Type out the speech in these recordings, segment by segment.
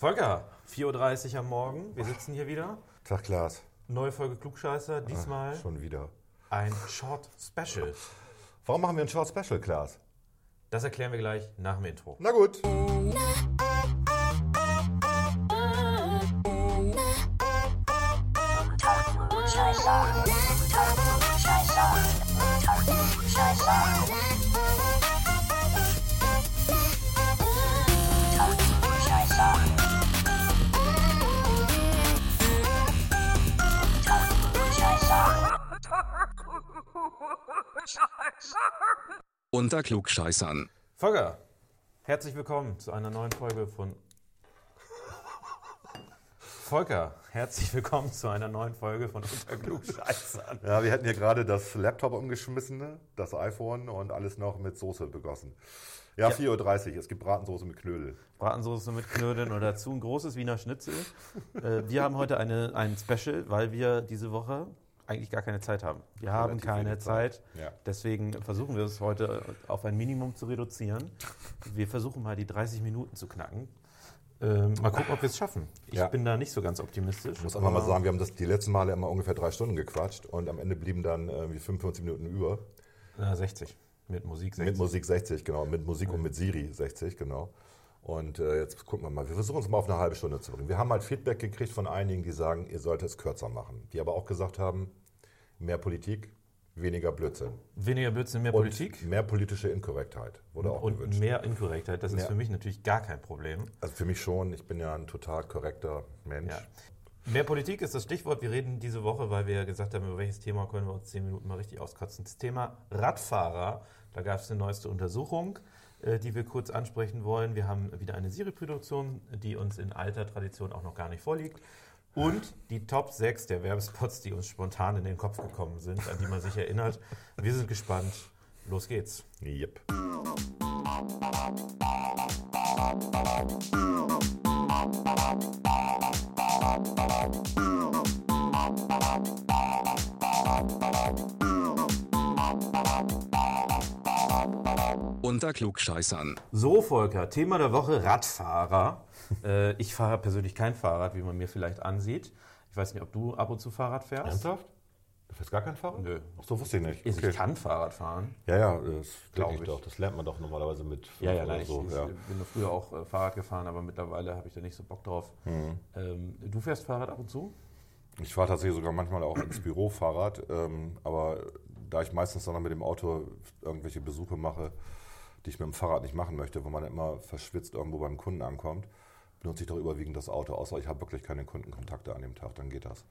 Volker, 4.30 Uhr am Morgen. Wir sitzen hier wieder. Tag, Klaas. Neue Folge Klugscheißer. Diesmal Schon wieder. ein Short Special. Warum machen wir ein Short Special, Klaas? Das erklären wir gleich nach dem Intro. Na gut. Unter Klugscheißern. Volker, herzlich willkommen zu einer neuen Folge von. Volker, herzlich willkommen zu einer neuen Folge von Unter Klugscheißern. Ja, wir hätten hier gerade das Laptop umgeschmissen, ne? das iPhone und alles noch mit Soße begossen. Ja, 4.30 Uhr. Es gibt Bratensoße mit Knödel. Bratensoße mit Knödeln und dazu ein großes Wiener Schnitzel. Äh, Wir haben heute eine, ein Special, weil wir diese Woche eigentlich gar keine Zeit haben. Wir haben Relativ keine Zeit. Zeit. Ja. Deswegen versuchen wir es heute auf ein Minimum zu reduzieren. Wir versuchen mal die 30 Minuten zu knacken. Ähm, mal gucken, ob wir es schaffen. Ich Ja. bin da nicht so ganz optimistisch. Ich muss einfach mal sagen, wir haben das die letzten Male immer ungefähr drei Stunden gequatscht und am Ende blieben dann irgendwie 55 Minuten über. Na, 60. Mit Musik 60. Mit Musik 60, genau. Mit Musik und mit Siri 60, genau. Und äh, jetzt gucken wir mal. Wir versuchen es mal auf eine halbe Stunde zu bringen. Wir haben halt Feedback gekriegt von einigen, die sagen, ihr solltet es kürzer machen. Die aber auch gesagt haben, mehr Politik, weniger Blödsinn. Weniger Blödsinn, mehr Und Politik Mehr politische Inkorrektheit wurde auch und gewünscht. mehr Inkorrektheit. Das ist Mehr. für mich natürlich gar kein Problem. Also für mich schon, ich bin ja ein total korrekter Mensch. Ja. Mehr Politik ist das Stichwort. Wir reden diese Woche, weil wir gesagt haben, über welches Thema können wir uns zehn Minuten mal richtig auskotzen. Das Thema Radfahrer. Da gab es eine neueste Untersuchung, äh, die wir kurz ansprechen wollen. Wir haben wieder eine Siri-Produktion, die uns in alter Tradition auch noch gar nicht vorliegt. Und die Top 6 der Werbespots, die uns spontan in den Kopf gekommen sind, an die man sich erinnert. Wir sind gespannt. Los geht's. Yep. Unter Klugscheißern. So, Volker, Thema der Woche Radfahrer. Äh, ich fahre persönlich kein Fahrrad, wie man mir vielleicht ansieht. Ich weiß nicht, ob du ab und zu Fahrrad fährst. Ernsthaft? Du fährst gar kein Fahrrad? Nö. Ach so, wusste ich nicht. Ich Okay. kann Fahrrad fahren. Ja, ja, das Glaub denke ich ich. doch. Das lernt man doch normalerweise mit fünf Ja, ja, oder nein, ich, so. ich ja. bin früher auch äh, Fahrrad gefahren, aber mittlerweile habe ich da nicht so Bock drauf. Mhm. Ähm, du fährst Fahrrad ab und zu? Ich fahre tatsächlich sogar manchmal auch ins Büro Fahrrad, ähm, aber da ich meistens dann noch mit dem Auto irgendwelche Besuche mache, die ich mit dem Fahrrad nicht machen möchte, wo man immer verschwitzt irgendwo beim Kunden ankommt, benutze ich doch überwiegend das Auto, außer ich habe wirklich keine Kundenkontakte an dem Tag, dann geht das.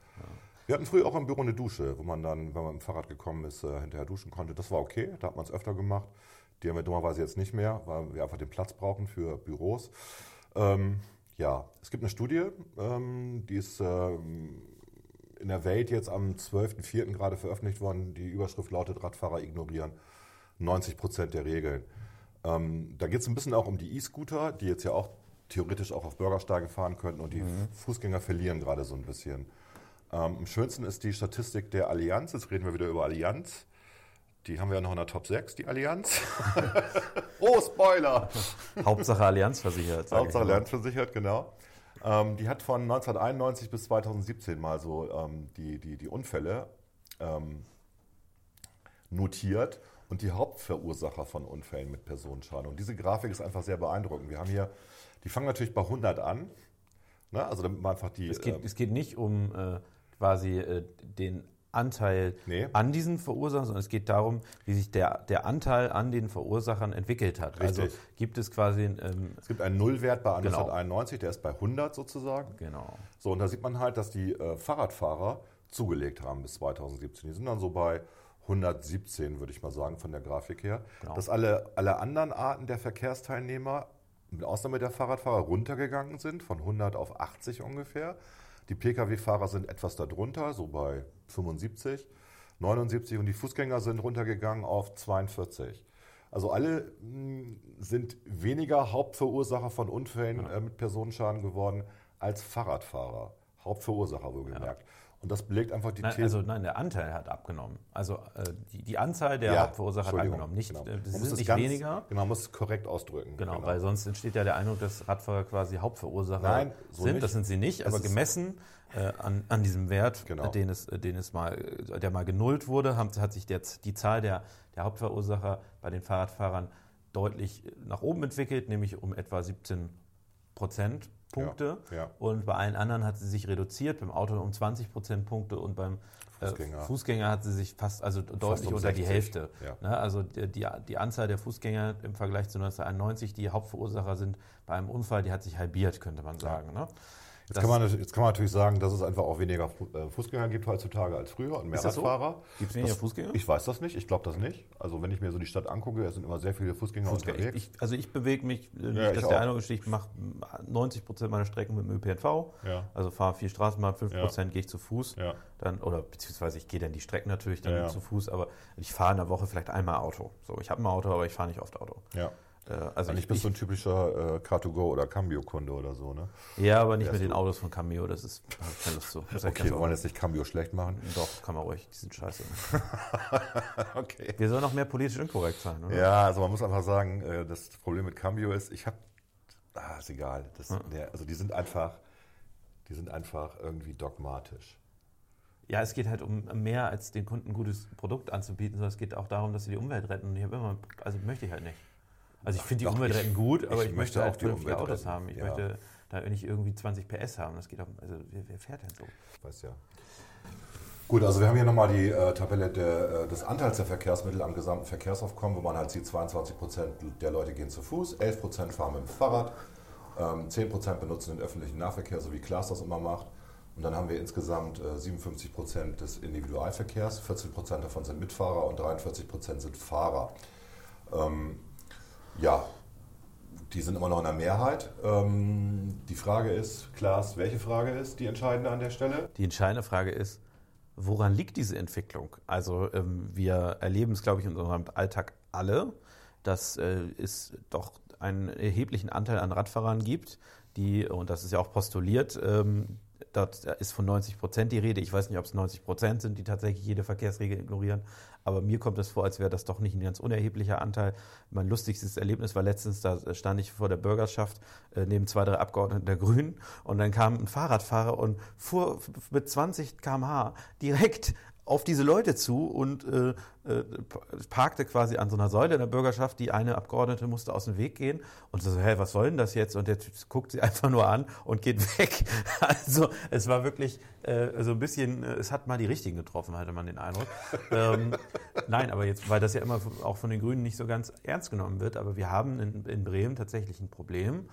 Wir hatten früher auch im Büro eine Dusche, wo man dann, wenn man mit dem Fahrrad gekommen ist, äh, hinterher duschen konnte. Das war okay, da hat man es öfter gemacht. Die haben wir dummerweise jetzt nicht mehr, weil wir einfach den Platz brauchen für Büros. Ähm, ja, es gibt eine Studie, ähm, die ist ähm, in der Welt jetzt am 12.04. gerade veröffentlicht worden. Die Überschrift lautet Radfahrer ignorieren 90 Prozent der Regeln. Ähm, da geht es ein bisschen auch um die E-Scooter, die jetzt ja auch theoretisch auch auf Bürgersteige fahren könnten und die Fußgänger verlieren gerade so ein bisschen. Ähm, am schönsten ist die Statistik der Allianz. Jetzt reden wir wieder über Allianz. Die haben wir ja noch in der Top 6, die Allianz. oh, Spoiler! Hauptsache Allianz versichert. Hauptsache mal. Lernversichert, genau. Ähm, die hat von 1991 bis 2017 mal so ähm, die, die, die Unfälle ähm, notiert und die Hauptverursacher von Unfällen mit Personenschaden. Und diese Grafik ist einfach sehr beeindruckend. Wir haben hier, die fangen natürlich bei 100 an. Ne? Also damit man einfach die. Es geht, ähm, es geht nicht um äh, quasi äh, den Anteil Nee. an diesen Verursachern, sondern es geht darum, wie sich der, der Anteil an den Verursachern entwickelt hat. Also Richtig. gibt es quasi, ähm, es gibt einen Nullwert bei Genau. 1991, der ist bei 100 sozusagen. genau, So, und da sieht man halt, dass die äh, Fahrradfahrer zugelegt haben bis 2017. Die sind dann so bei 117, würde ich mal sagen, von der Grafik her. Genau. Dass alle, alle anderen Arten der Verkehrsteilnehmer, mit Ausnahme der Fahrradfahrer, runtergegangen sind, von 100 auf 80 ungefähr. Die Pkw-Fahrer sind etwas darunter, so bei 75, 79 und die Fußgänger sind runtergegangen auf 42. Also alle mh, sind weniger Hauptverursacher von Unfällen äh, mit Personenschaden geworden als Fahrradfahrer. Hauptverursacher wohlgemerkt. Und das belegt einfach die Nein, These. also nein, der Anteil hat abgenommen. Also äh, die, die Anzahl der Ja, Hauptverursacher hat abgenommen. Nicht, genau. äh, sind nicht ganz- weniger. Genau, man muss es korrekt ausdrücken. Genau, weil sonst entsteht ja der Eindruck, dass Radfahrer quasi Hauptverursacher Nein, so sind. nicht. Das sind sie nicht, Es aber gemessen äh, an, an diesem Wert, Genau. den es, äh, den es mal, der mal genullt wurde, haben, hat sich der, die Zahl der, der Hauptverursacher bei den Fahrradfahrern deutlich nach oben entwickelt, nämlich um etwa 17 Prozentpunkte. Ja, ja. Und bei allen anderen hat sie sich reduziert, beim Auto um 20 Prozentpunkte und beim Fußgänger. Äh, Fußgänger hat sie sich fast, also deutlich um unter die 60, Hälfte. ja. Ne? Also die, die, die Anzahl der Fußgänger im Vergleich zu 1991, die Hauptverursacher sind bei einem Unfall, die hat sich halbiert, könnte man sagen. Ne? Jetzt kann, man, jetzt kann man natürlich sagen, dass es einfach auch weniger äh, Fußgänger gibt heutzutage als früher und mehr Ist das so? Radfahrer. Gibt's weniger Fußgänger? Ich weiß das nicht, ich glaube das nicht. Also wenn ich mir so die Stadt angucke, es sind immer sehr viele Fußgänger Fußgänger. unterwegs. Ich, also ich bewege mich, äh, nicht, Ja, ich dass der Eindruck entsteht, ich mache 90 Prozent meiner Strecken mit dem ÖPNV. Ja. Also fahre viel Straßenbahn, 5 Prozent gehe ich zu Fuß. Ja. Dann, oder beziehungsweise ich gehe dann die Strecken natürlich dann Ja, ja. zu Fuß, aber ich fahre in der Woche vielleicht einmal Auto. So, ich habe ein Auto, aber ich fahre nicht oft Auto. ja. Äh, also Eigentlich ich, bist du ein typischer äh, Car2Go oder Cambio-Kunde oder so, ne? ja, aber nicht Wärst mit den Autos von Cameo, das ist keine Lust zu. Muss ich Okay, wir wollen jetzt nicht Cambio schlecht machen. Doch, kann man ruhig, die sind scheiße. Okay. Wir sollen noch mehr politisch inkorrekt sein, oder? Ja, also man muss einfach sagen, äh, das Problem mit Cambio ist, ich habe, ah, ist egal. Das, der, also die sind einfach, die sind einfach irgendwie dogmatisch. Ja, es geht halt um mehr als den Kunden ein gutes Produkt anzubieten, sondern es geht auch darum, dass sie die Umwelt retten. Und ich habe immer, also möchte ich halt nicht. Also ich finde die Doch, Umwelt ich- retten gut, aber ich ich, möchte möchte auch die vernünftige Autos haben. Ich ja. möchte da nicht irgendwie 20 PS haben. Das geht auch, also wer, wer fährt denn so? Weiß ja. Gut, also wir haben hier nochmal die äh, Tabelle der, äh, des Anteils der Verkehrsmittel am gesamten Verkehrsaufkommen, wo man halt sieht, 22 Prozent der Leute gehen zu Fuß, 11 Prozent fahren mit dem Fahrrad, ähm, 10 Prozent benutzen den öffentlichen Nahverkehr, so wie Klaas das immer macht. Und dann haben wir insgesamt äh, 57 Prozent des Individualverkehrs, 14 Prozent davon sind Mitfahrer und 43 Prozent sind Fahrer. Ähm, ja, die sind immer noch in der Mehrheit. Ähm, die Frage ist, Klaas, welche Frage ist die entscheidende an der Stelle? Die entscheidende Frage ist, woran liegt diese Entwicklung? Also ähm, wir erleben es, glaube ich, in unserem Alltag alle, dass äh, es doch einen erheblichen Anteil an Radfahrern gibt, die, und das ist ja auch postuliert, ähm, dort ist von 90 Prozent die Rede. Ich weiß nicht, ob es 90 Prozent sind, die tatsächlich jede Verkehrsregel ignorieren. Aber mir kommt es vor, als wäre das doch nicht ein ganz unerheblicher Anteil. Mein lustigstes Erlebnis war letztens, da stand ich vor der Bürgerschaft äh, neben zwei, drei Abgeordneten der Grünen und dann kam ein Fahrradfahrer und fuhr mit 20 km/h direkt auf diese Leute zu und äh, äh, parkte quasi an so einer Säule in der Bürgerschaft. Die eine Abgeordnete musste aus dem Weg gehen und so, hä, was soll denn das jetzt? Und der Typ guckt sie einfach nur an und geht weg. Also es war wirklich äh, so ein bisschen, äh, es hat mal die Richtigen getroffen, hatte man den Eindruck. ähm, nein, aber jetzt, weil das ja immer auch von den Grünen nicht so ganz ernst genommen wird, aber wir haben in, in Bremen tatsächlich ein Problem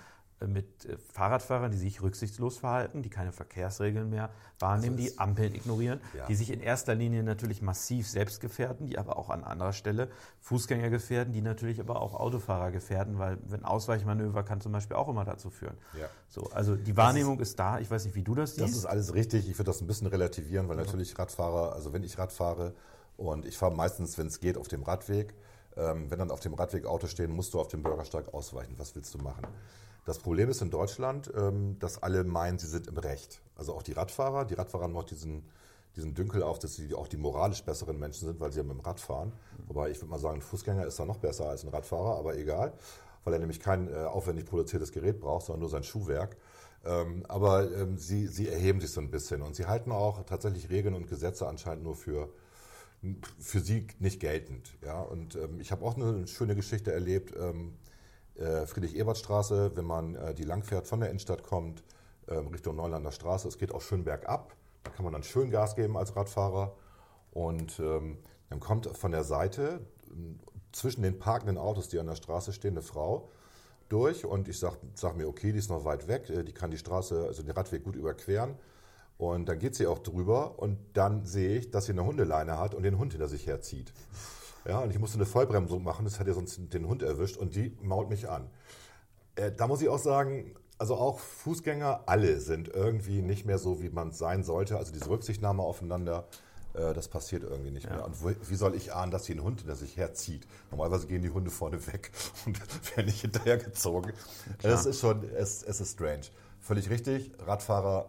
mit äh, Fahrradfahrern, die sich rücksichtslos verhalten, die keine Verkehrsregeln mehr wahrnehmen, Also die Ampeln ignorieren, Ja. die sich in erster Linie natürlich massiv selbst gefährden, die aber auch an anderer Stelle Fußgänger gefährden, die natürlich aber auch Autofahrer gefährden, weil ein Ausweichmanöver kann zum Beispiel auch immer dazu führen. Ja. So, also die Wahrnehmung ist, da. Ich weiß nicht, wie du das Das siehst. ist alles richtig. Ich würde das ein bisschen relativieren, weil natürlich Radfahrer, also wenn ich Rad fahre und ich fahre meistens, wenn es geht, auf dem Radweg, ähm, wenn dann auf dem Radweg Autos stehen, musst du auf dem Bürgersteig ausweichen. Was willst du machen? Das Problem ist in Deutschland, ähm, dass alle meinen, sie sind im Recht. Also auch die Radfahrer. Die Radfahrer haben noch diesen, diesen Dünkel auf, dass sie auch die moralisch besseren Menschen sind, weil sie ja mit dem Rad fahren. Wobei ich würde mal sagen, ein Fußgänger ist da noch besser als ein Radfahrer, aber egal, weil er nämlich kein äh, aufwendig produziertes Gerät braucht, sondern nur sein Schuhwerk. Ähm, aber ähm, sie, sie erheben sich so ein bisschen und sie halten auch tatsächlich Regeln und Gesetze anscheinend nur für, für sie nicht geltend. Ja? Und ähm, ich habe auch eine schöne Geschichte erlebt. Ähm, äh, Friedrich-Ebert-Straße, wenn man äh, die langfährt von der Innenstadt kommt, ähm, Richtung Neulander Straße, es geht auch schön bergab. Da kann man dann schön Gas geben als Radfahrer. Und ähm, dann kommt von der Seite zwischen den parkenden Autos, die an der Straße stehen, eine Frau durch und ich sage sag mir, okay, die ist noch weit weg, äh, die kann die Straße, also den Radweg gut überqueren. Und dann geht sie auch drüber und dann sehe ich, dass sie eine Hundeleine hat und den Hund hinter sich herzieht. Ja, und ich musste eine Vollbremsung machen, das hat ja sonst den Hund erwischt und die mault mich an. Äh, da muss ich auch sagen, also auch Fußgänger, alle sind irgendwie nicht mehr so, wie man es sein sollte. Also diese Rücksichtnahme aufeinander, äh, das passiert irgendwie nicht mehr. Und wo, wie soll ich ahnen, dass hier ein Hund hinter sich herzieht? Normalerweise gehen die Hunde vorne weg und werden nicht hinterhergezogen. Es ist schon, es, es ist strange. Völlig richtig, Radfahrer,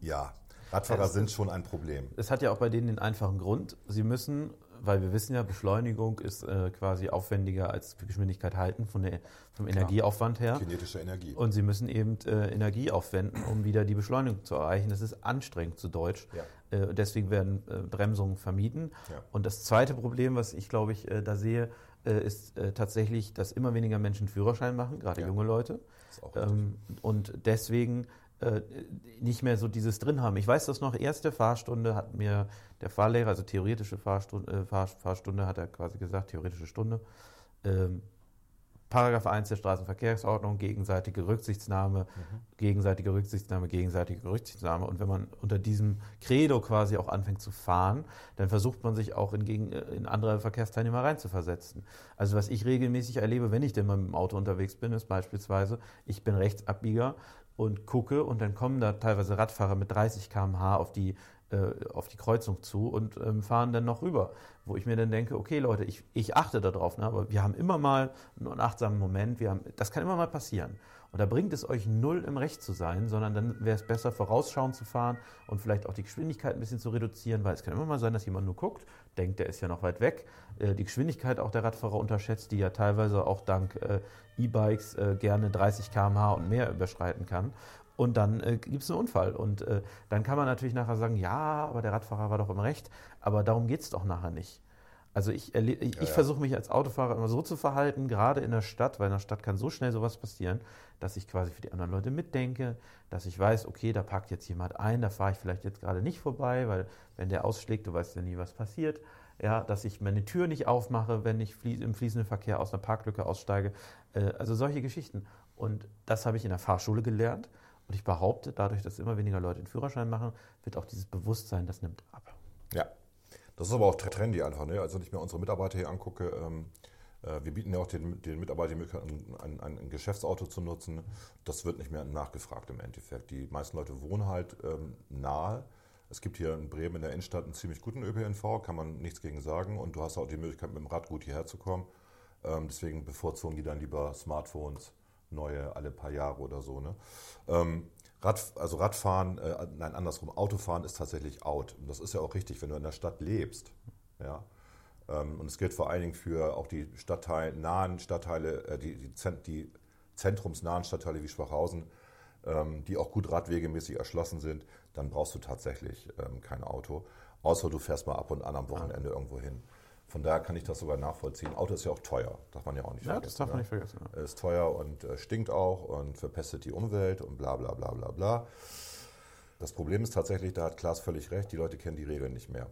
ja. Radfahrer Es- sind schon ein Problem. Es hat ja auch bei denen den einfachen Grund, sie müssen, weil wir wissen ja, Beschleunigung ist äh, quasi aufwendiger als Geschwindigkeit halten von der, vom Energieaufwand her. Kinetische Energie. Und sie müssen eben äh, Energie aufwenden, um wieder die Beschleunigung zu erreichen. Das ist anstrengend zu Deutsch. Ja. Äh, deswegen werden äh, Bremsungen vermieden. Ja. Und das zweite Problem, was ich glaube ich äh, da sehe, äh, ist tatsächlich, dass immer weniger Menschen Führerschein machen, gerade Ja. junge Leute. ist auch richtig. Ähm, und deswegen nicht mehr so dieses drin haben. Ich weiß das noch, erste Fahrstunde hat mir der Fahrlehrer, also theoretische Fahrstunde, äh, Fahr, Fahrstunde hat er quasi gesagt, theoretische Stunde, ähm, Paragraph 1 der Straßenverkehrsordnung, gegenseitige Rücksichtnahme, gegenseitige Rücksichtnahme, gegenseitige Rücksichtnahme. Und wenn man unter diesem Credo quasi auch anfängt zu fahren, dann versucht man sich auch in, gegen, äh, in andere Verkehrsteilnehmer reinzuversetzen. Also was ich regelmäßig erlebe, wenn ich denn mal mit dem Auto unterwegs bin, ist beispielsweise, ich bin Rechtsabbieger und gucke und dann kommen da teilweise Radfahrer mit 30 km/h auf die auf die Kreuzung zu und ähm, fahren dann noch rüber. Wo ich mir dann denke, okay Leute, ich, ich achte darauf, ne, aber wir haben immer mal einen achtsamen Moment, wir haben, das kann immer mal passieren. Und da bringt es euch null im Recht zu sein, sondern dann wäre es besser, vorausschauend zu fahren und vielleicht auch die Geschwindigkeit ein bisschen zu reduzieren, weil es kann immer mal sein, dass jemand nur guckt, denkt, der ist ja noch weit weg, äh, die Geschwindigkeit auch der Radfahrer unterschätzt, die ja teilweise auch dank äh, E-Bikes äh, gerne 30 km/h und mehr überschreiten kann. Und dann äh, gibt es einen Unfall. Und äh, dann kann man natürlich nachher sagen, ja, aber der Radfahrer war doch im Recht. Aber darum geht es doch nachher nicht. Also ich, erle- ich, Ja, ich ja. versuche mich als Autofahrer immer so zu verhalten, gerade in der Stadt, weil in der Stadt kann so schnell sowas passieren, dass ich quasi für die anderen Leute mitdenke, dass ich weiß, okay, da parkt jetzt jemand ein, da fahre ich vielleicht jetzt gerade nicht vorbei, weil wenn der ausschlägt, du weißt ja nie, was passiert. Ja, dass ich meine Tür nicht aufmache, wenn ich flie im fließenden Verkehr aus einer Parklücke aussteige. Äh, also solche Geschichten. Und das habe ich in der Fahrschule gelernt. Und ich behaupte, dadurch, dass immer weniger Leute den Führerschein machen, wird auch dieses Bewusstsein, das nimmt ab. Ja, das ist aber auch trendy einfach. Ne? Also wenn ich mir unsere Mitarbeiter hier angucke, ähm, äh, wir bieten ja auch den, den Mitarbeitern die Möglichkeit, ein, ein, ein Geschäftsauto zu nutzen. Das wird nicht mehr nachgefragt im Endeffekt. Die meisten Leute wohnen halt ähm, nahe. Es gibt hier in Bremen in der Innenstadt einen ziemlich guten ÖPNV, kann man nichts gegen sagen. Und du hast auch die Möglichkeit, mit dem Rad gut hierher zu kommen. Ähm, deswegen bevorzugen die dann lieber Smartphones, neue alle paar Jahre oder so. Ne? Ähm, Rad, also Radfahren, äh, nein, andersrum, Autofahren ist tatsächlich out. Und das ist ja auch richtig, wenn du in der Stadt lebst. Ja? Ähm, und es gilt vor allen Dingen für auch die stadtteilnahen Stadtteile, äh, die, die, Zent, die zentrumsnahen Stadtteile wie Schwachhausen, ähm, die auch gut radwegemäßig erschlossen sind, dann brauchst du tatsächlich ähm, kein Auto. Außer du fährst mal ab und an am Wochenende irgendwo hin. Von daher kann ich das sogar nachvollziehen. Auto ist ja auch teuer, darf man ja auch nicht Ja, vergessen. das darf man ne? nicht vergessen. Ja. ist teuer und äh, stinkt auch und verpestet die Umwelt und bla bla bla bla bla. Das Problem ist tatsächlich, da hat Klaas völlig recht, die Leute kennen die Regeln nicht mehr.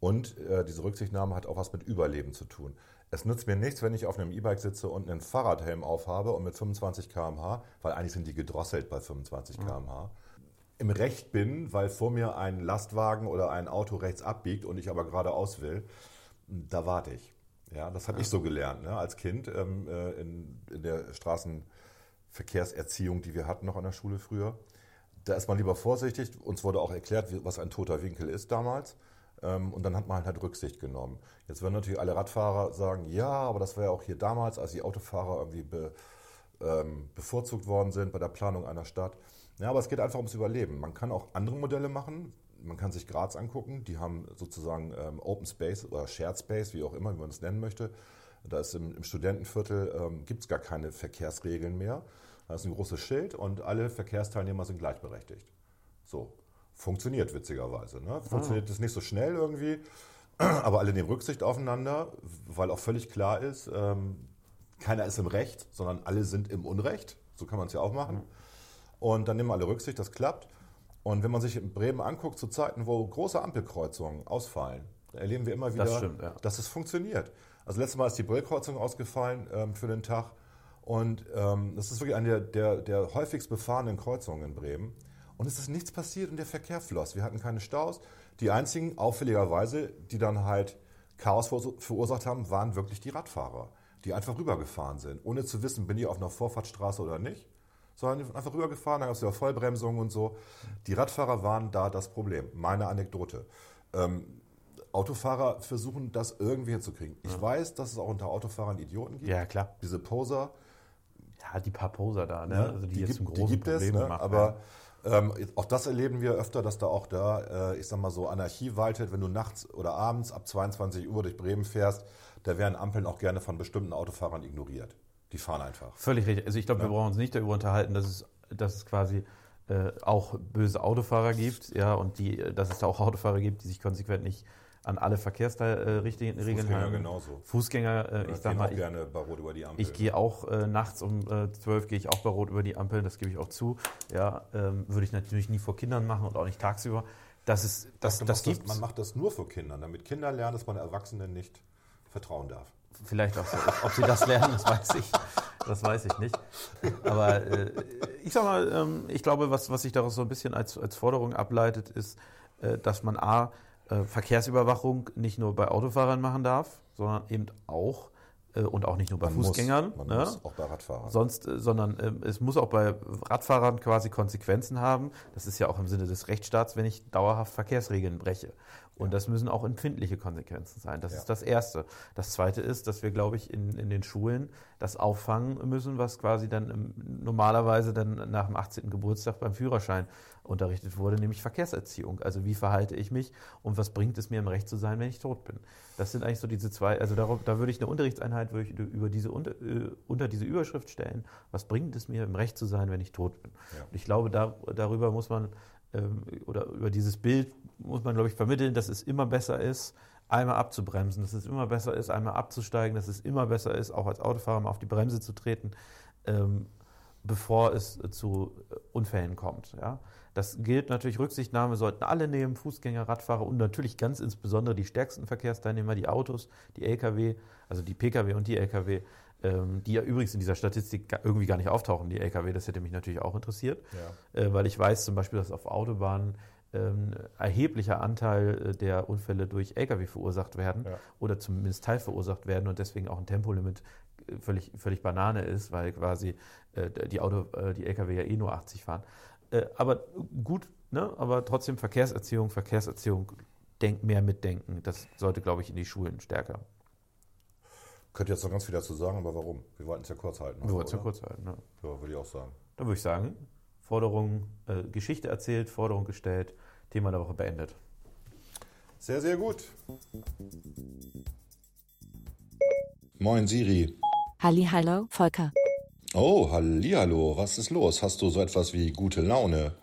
Und äh, diese Rücksichtnahme hat auch was mit Überleben zu tun. Es nützt mir nichts, wenn ich auf einem E-Bike sitze und einen Fahrradhelm aufhabe und mit 25 km/h, weil eigentlich sind die gedrosselt bei 25 km/h, im Recht bin, weil vor mir ein Lastwagen oder ein Auto rechts abbiegt und ich aber geradeaus will, da warte ich. Ja, das habe ich so gelernt ne, als Kind ähm, äh, in, in der Straßenverkehrserziehung, die wir hatten noch an der Schule früher. Da ist man lieber vorsichtig. Uns wurde auch erklärt, was ein toter Winkel ist damals. Ähm, und dann hat man halt Rücksicht genommen. Jetzt werden natürlich alle Radfahrer sagen, ja, aber das war ja auch hier damals, als die Autofahrer irgendwie be, ähm, bevorzugt worden sind bei der Planung einer Stadt. Ja, aber es geht einfach ums Überleben. Man kann auch andere Modelle machen. Man kann sich Graz angucken. Die haben sozusagen ähm, Open Space oder Shared Space, wie auch immer, wie man es nennen möchte. Da ist im, im Studentenviertel ähm, gibt es gar keine Verkehrsregeln mehr. Da ist ein großes Schild und alle Verkehrsteilnehmer sind gleichberechtigt. So. Funktioniert witzigerweise. Ne? Funktioniert das nicht so schnell irgendwie, aber alle nehmen Rücksicht aufeinander, weil auch völlig klar ist, ähm, keiner ist im Recht, sondern alle sind im Unrecht. So kann man es ja auch machen. Und dann nehmen alle Rücksicht, das klappt. Und wenn man sich in Bremen anguckt, zu Zeiten, wo große Ampelkreuzungen ausfallen, erleben wir immer wieder, Das stimmt, ja. dass es funktioniert. Also letztes Mal ist die Brillkreuzung ausgefallen ähm, für den Tag. Und ähm, das ist wirklich eine der, der, der häufigst befahrenen Kreuzungen in Bremen. Und es ist nichts passiert und der Verkehr floss. Wir hatten keine Staus. Die einzigen, auffälligerweise, die dann halt Chaos verur- verursacht haben, waren wirklich die Radfahrer, die einfach rübergefahren sind, ohne zu wissen, bin ich auf einer Vorfahrtsstraße oder nicht, sondern einfach rübergefahren, dann gab es wieder Vollbremsungen und so. Die Radfahrer waren da das Problem. Meine Anekdote. Ähm, Autofahrer versuchen das irgendwie hinzukriegen. Ich weiß, dass es auch unter Autofahrern Idioten gibt. Ja, klar. Diese Poser, Ja, die paar Poser da, ne? Also die, die, jetzt gibt, die gibt es, Problem ne? gemacht aber Ähm, auch das erleben wir öfter, dass da auch da, äh, ich sag mal so, Anarchie waltet, wenn du nachts oder abends ab 22 Uhr durch Bremen fährst, da werden Ampeln auch gerne von bestimmten Autofahrern ignoriert. Die fahren einfach. Völlig richtig. Also ich glaube, wir brauchen uns nicht darüber unterhalten, dass es, dass es quasi äh, auch böse Autofahrer gibt, ja, und die, dass es da auch Autofahrer gibt, die sich konsequent nicht an alle Verkehrsregeln Fußgänger halten. genauso. Fußgänger, äh, Ja, ich sag mal, ich, gerne bei Rot über die Ampel. ich gehe auch äh, nachts um äh, 12 gehe ich auch bei Rot über die Ampel, das gebe ich auch zu. Ja, ähm, würde ich natürlich nie vor Kindern machen und auch nicht tagsüber. Das ist, das, das machst gibt man macht das nur für Kinder, damit Kinder lernen, dass man Erwachsenen nicht vertrauen darf. Vielleicht auch so. Ob sie das lernen, das weiß ich. Das weiß ich nicht. Aber äh, ich sag mal, ähm, ich glaube, was, was sich daraus so ein bisschen als, als Forderung ableitet, ist, äh, dass man A, äh, Verkehrsüberwachung nicht nur bei Autofahrern machen darf, sondern eben auch äh, und auch nicht nur bei Man Fußgängern. Muss, man ne? muss auch bei Radfahrern. Sonst, äh, sondern ähm, es muss auch bei Radfahrern quasi Konsequenzen haben. Das ist ja auch im Sinne des Rechtsstaats, wenn ich dauerhaft Verkehrsregeln breche. Und das müssen auch empfindliche Konsequenzen sein. Das Ja. ist das Erste. Das Zweite ist, dass wir, glaube ich, in, in den Schulen das auffangen müssen, was quasi dann im, normalerweise dann nach dem 18. Geburtstag beim Führerschein unterrichtet wurde, nämlich Verkehrserziehung. Also wie verhalte ich mich und was bringt es mir im Recht zu sein, wenn ich tot bin? Das sind eigentlich so diese zwei, also darauf, da würde ich eine Unterrichtseinheit würde ich über diese, unter, äh, unter diese Überschrift stellen, was bringt es mir im Recht zu sein, wenn ich tot bin? Ja. Und ich glaube, da, darüber muss man, oder über dieses Bild muss man, glaube ich, vermitteln, dass es immer besser ist, einmal abzubremsen, dass es immer besser ist, einmal abzusteigen, dass es immer besser ist, auch als Autofahrer mal auf die Bremse zu treten, ähm, bevor es zu äh, Unfällen kommt. Ja? Das gilt natürlich, Rücksichtnahme sollten alle nehmen, Fußgänger, Radfahrer und natürlich ganz insbesondere die stärksten Verkehrsteilnehmer, die Autos, die Lkw, also die Pkw und die Lkw, ähm, die ja übrigens in dieser Statistik irgendwie gar nicht auftauchen, die Lkw, das hätte mich natürlich auch interessiert Ja. äh, weil ich weiß zum Beispiel, dass auf Autobahnen ähm, erheblicher Anteil äh, der Unfälle durch Lkw verursacht werden Ja. oder zumindest teilverursacht werden und deswegen auch ein Tempolimit äh, völlig, völlig Banane ist, weil quasi äh, die, Auto, äh, die Lkw ja eh nur 80 fahren. Äh, aber gut, ne? aber trotzdem Verkehrserziehung, Verkehrserziehung, denk, mehr mitdenken, das sollte, glaube ich, in die Schulen stärker. Könnte jetzt noch ganz viel dazu sagen, aber warum? Wir wollten es ja kurz halten. Wir wollten es ja kurz halten. Ne? Ja, würde ich auch sagen. Dann würde ich sagen, Forderung, äh, Geschichte erzählt, Forderung gestellt, Thema der Woche beendet. Sehr, sehr gut. Moin Siri. Halli, hallo, Volker. Oh, hallihallo, was ist los? Hast du so etwas wie gute Laune?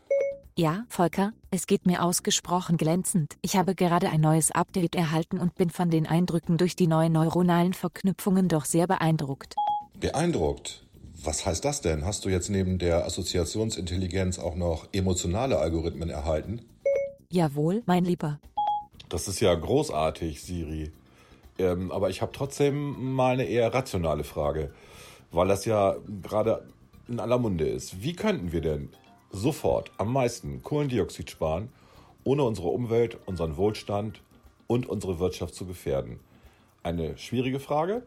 Ja, Volker, es geht mir ausgesprochen glänzend. Ich habe gerade ein neues Update erhalten und bin von den Eindrücken durch die neuen neuronalen Verknüpfungen doch sehr beeindruckt. Beeindruckt. Was heißt das denn? Hast du jetzt neben der Assoziationsintelligenz auch noch emotionale Algorithmen erhalten? Jawohl, mein Lieber. Das ist ja großartig, Siri. Ähm, aber ich habe trotzdem mal eine eher rationale Frage, weil das ja gerade in aller Munde ist. Wie könnten wir denn sofort am meisten Kohlendioxid sparen, ohne unsere Umwelt, unseren Wohlstand und unsere Wirtschaft zu gefährden? Eine schwierige Frage?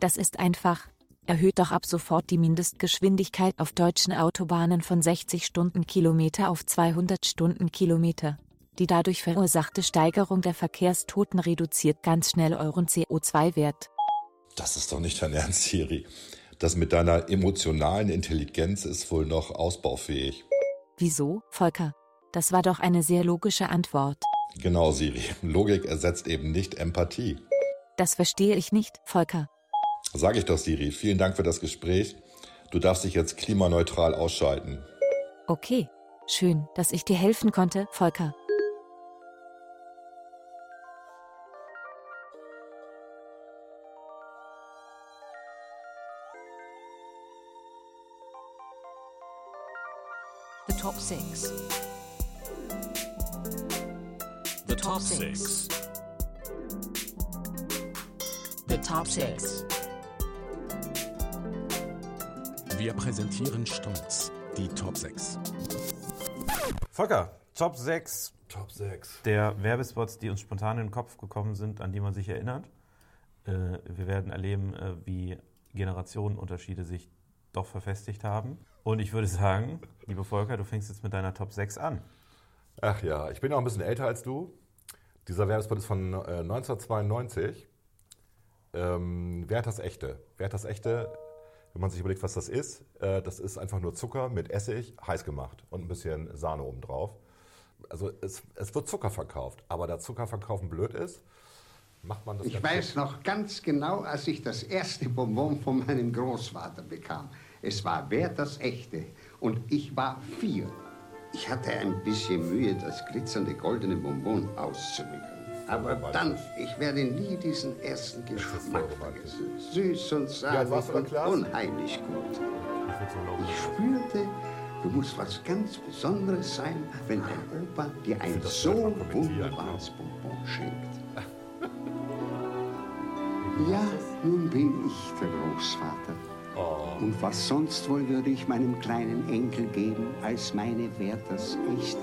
Das ist einfach. Erhöht doch ab sofort die Mindestgeschwindigkeit auf deutschen Autobahnen von 60 Stundenkilometer auf 200 Stundenkilometer. Die dadurch verursachte Steigerung der Verkehrstoten reduziert ganz schnell euren CO2-Wert. Das ist doch nicht dein Ernst, Siri. Das mit deiner emotionalen Intelligenz ist wohl noch ausbaufähig. Wieso, Volker? Das war doch eine sehr logische Antwort. Genau, Siri. Logik ersetzt eben nicht Empathie. Das verstehe ich nicht, Volker. Sag ich doch, Siri. Vielen Dank für das Gespräch. Du darfst dich jetzt klimaneutral ausschalten. Okay. Schön, dass ich dir helfen konnte, Volker. Six. The top six. The top six. Wir präsentieren stolz die Top 6. Volker, Top 6 Top 6. der Werbespots, die uns spontan in den Kopf gekommen sind, an die man sich erinnert. Äh, wir werden erleben, äh, wie Generationenunterschiede sich doch verfestigt haben. Und ich würde sagen, liebe Volker, du fängst jetzt mit deiner Top 6 an. Ach ja, ich bin auch ein bisschen älter als du. Dieser Werbespot ist von äh, 1992. Ähm, wer hat das echte? Wer hat das echte? wenn man sich überlegt, was das ist, äh, das ist einfach nur Zucker mit Essig heiß gemacht und ein bisschen Sahne obendrauf. Also es, es wird Zucker verkauft, aber da Zuckerverkaufen blöd ist, macht man das Ich weiß schlecht. noch ganz genau, als ich das erste Bonbon von meinem Großvater bekam. Es war Werthers echte und ich war vier. Ich hatte ein bisschen Mühe, das glitzernde goldene Bonbon auszumischen. Aber dann, ich werde nie diesen ersten Geschmack vergessen. Süß und da, und unheimlich gut. Ich spürte, du musst was ganz Besonderes sein, wenn dein Opa dir ein das so wunderbares Bonbon schenkt. Ja, nun bin ich der Großvater. Oh. Und was sonst wohl würde ich meinem kleinen Enkel geben als meine Werthers echte?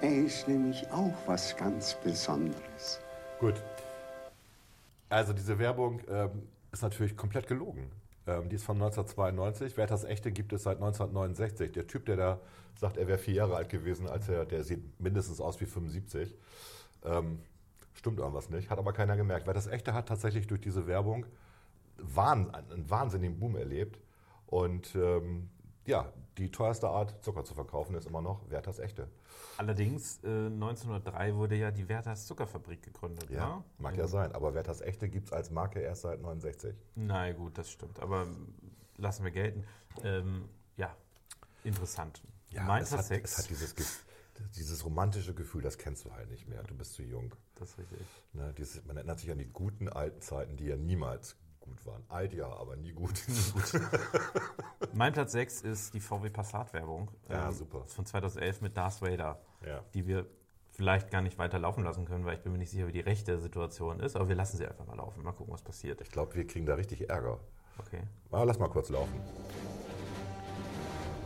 Er ist nämlich auch was ganz Besonderes. Gut. Also diese Werbung ähm, ist natürlich komplett gelogen. Ähm, die ist von 1992. Werthers Echte gibt es seit 1969. Der Typ, der da sagt, er wäre vier Jahre alt gewesen, als er, der sieht mindestens aus wie 75. Ähm, stimmt irgendwas nicht, hat aber keiner gemerkt. Werthers Echte hat tatsächlich durch diese Werbung Wahn, einen wahnsinnigen Boom erlebt. Und ähm, ja, die teuerste Art, Zucker zu verkaufen, ist immer noch Werthers Echte. Allerdings, äh, 1903 wurde ja die Werthers Zuckerfabrik gegründet. Ja, ne? mag ja sein. Aber Werthers Echte gibt es als Marke erst seit 69. Na gut, das stimmt. Aber lassen wir gelten. Ähm, ja, interessant. mein es hat, Sex. es hat dieses, dieses romantische Gefühl, das kennst du halt nicht mehr. Du bist zu jung. das ist richtig. Ne, dieses, man erinnert sich an die guten alten Zeiten, die ja niemals gut waren. Alt ja, aber nie gut. Mein Platz 6 ist die VW Passat-Werbung. Ja, ähm, super. Von 2011 mit Darth Vader. Ja. Die wir vielleicht gar nicht weiter laufen lassen können, weil ich bin mir nicht sicher, wie die rechte Situation ist. Aber wir lassen sie einfach mal laufen. Mal gucken, was passiert. Ich glaube, wir kriegen da richtig Ärger. Okay. Aber lass mal kurz laufen.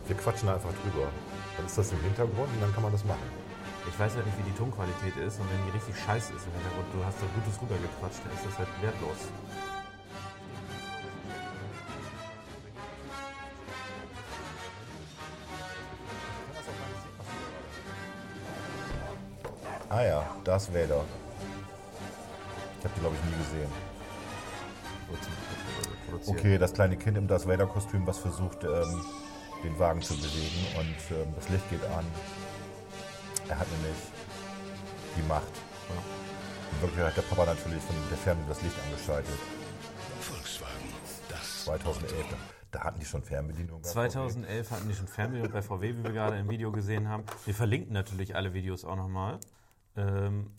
Wir quatschen einfach drüber. Dann ist das im Hintergrund und dann kann man das machen. Ich weiß halt nicht, wie die Tonqualität ist. Und wenn die richtig scheiße ist im Hintergrund, du hast da Gutes rübergequatscht, dann ist das halt wertlos. Ah ja, das Vader. Ich habe die, glaube ich, nie gesehen. Okay, das kleine Kind im Darth Vader-Kostüm, was versucht, ähm, den Wagen zu bewegen und ähm, das Licht geht an. Er hat nämlich die Macht. In Wirklichkeit hat der Papa natürlich von der Ferne das Licht angeschaltet. Volkswagen, das 2011, da, da hatten die schon Fernbedienung. bei 2011 hatten die schon Fernbedienung bei VW, wie wir gerade im Video gesehen haben. Wir verlinken natürlich alle Videos auch nochmal. Ähm,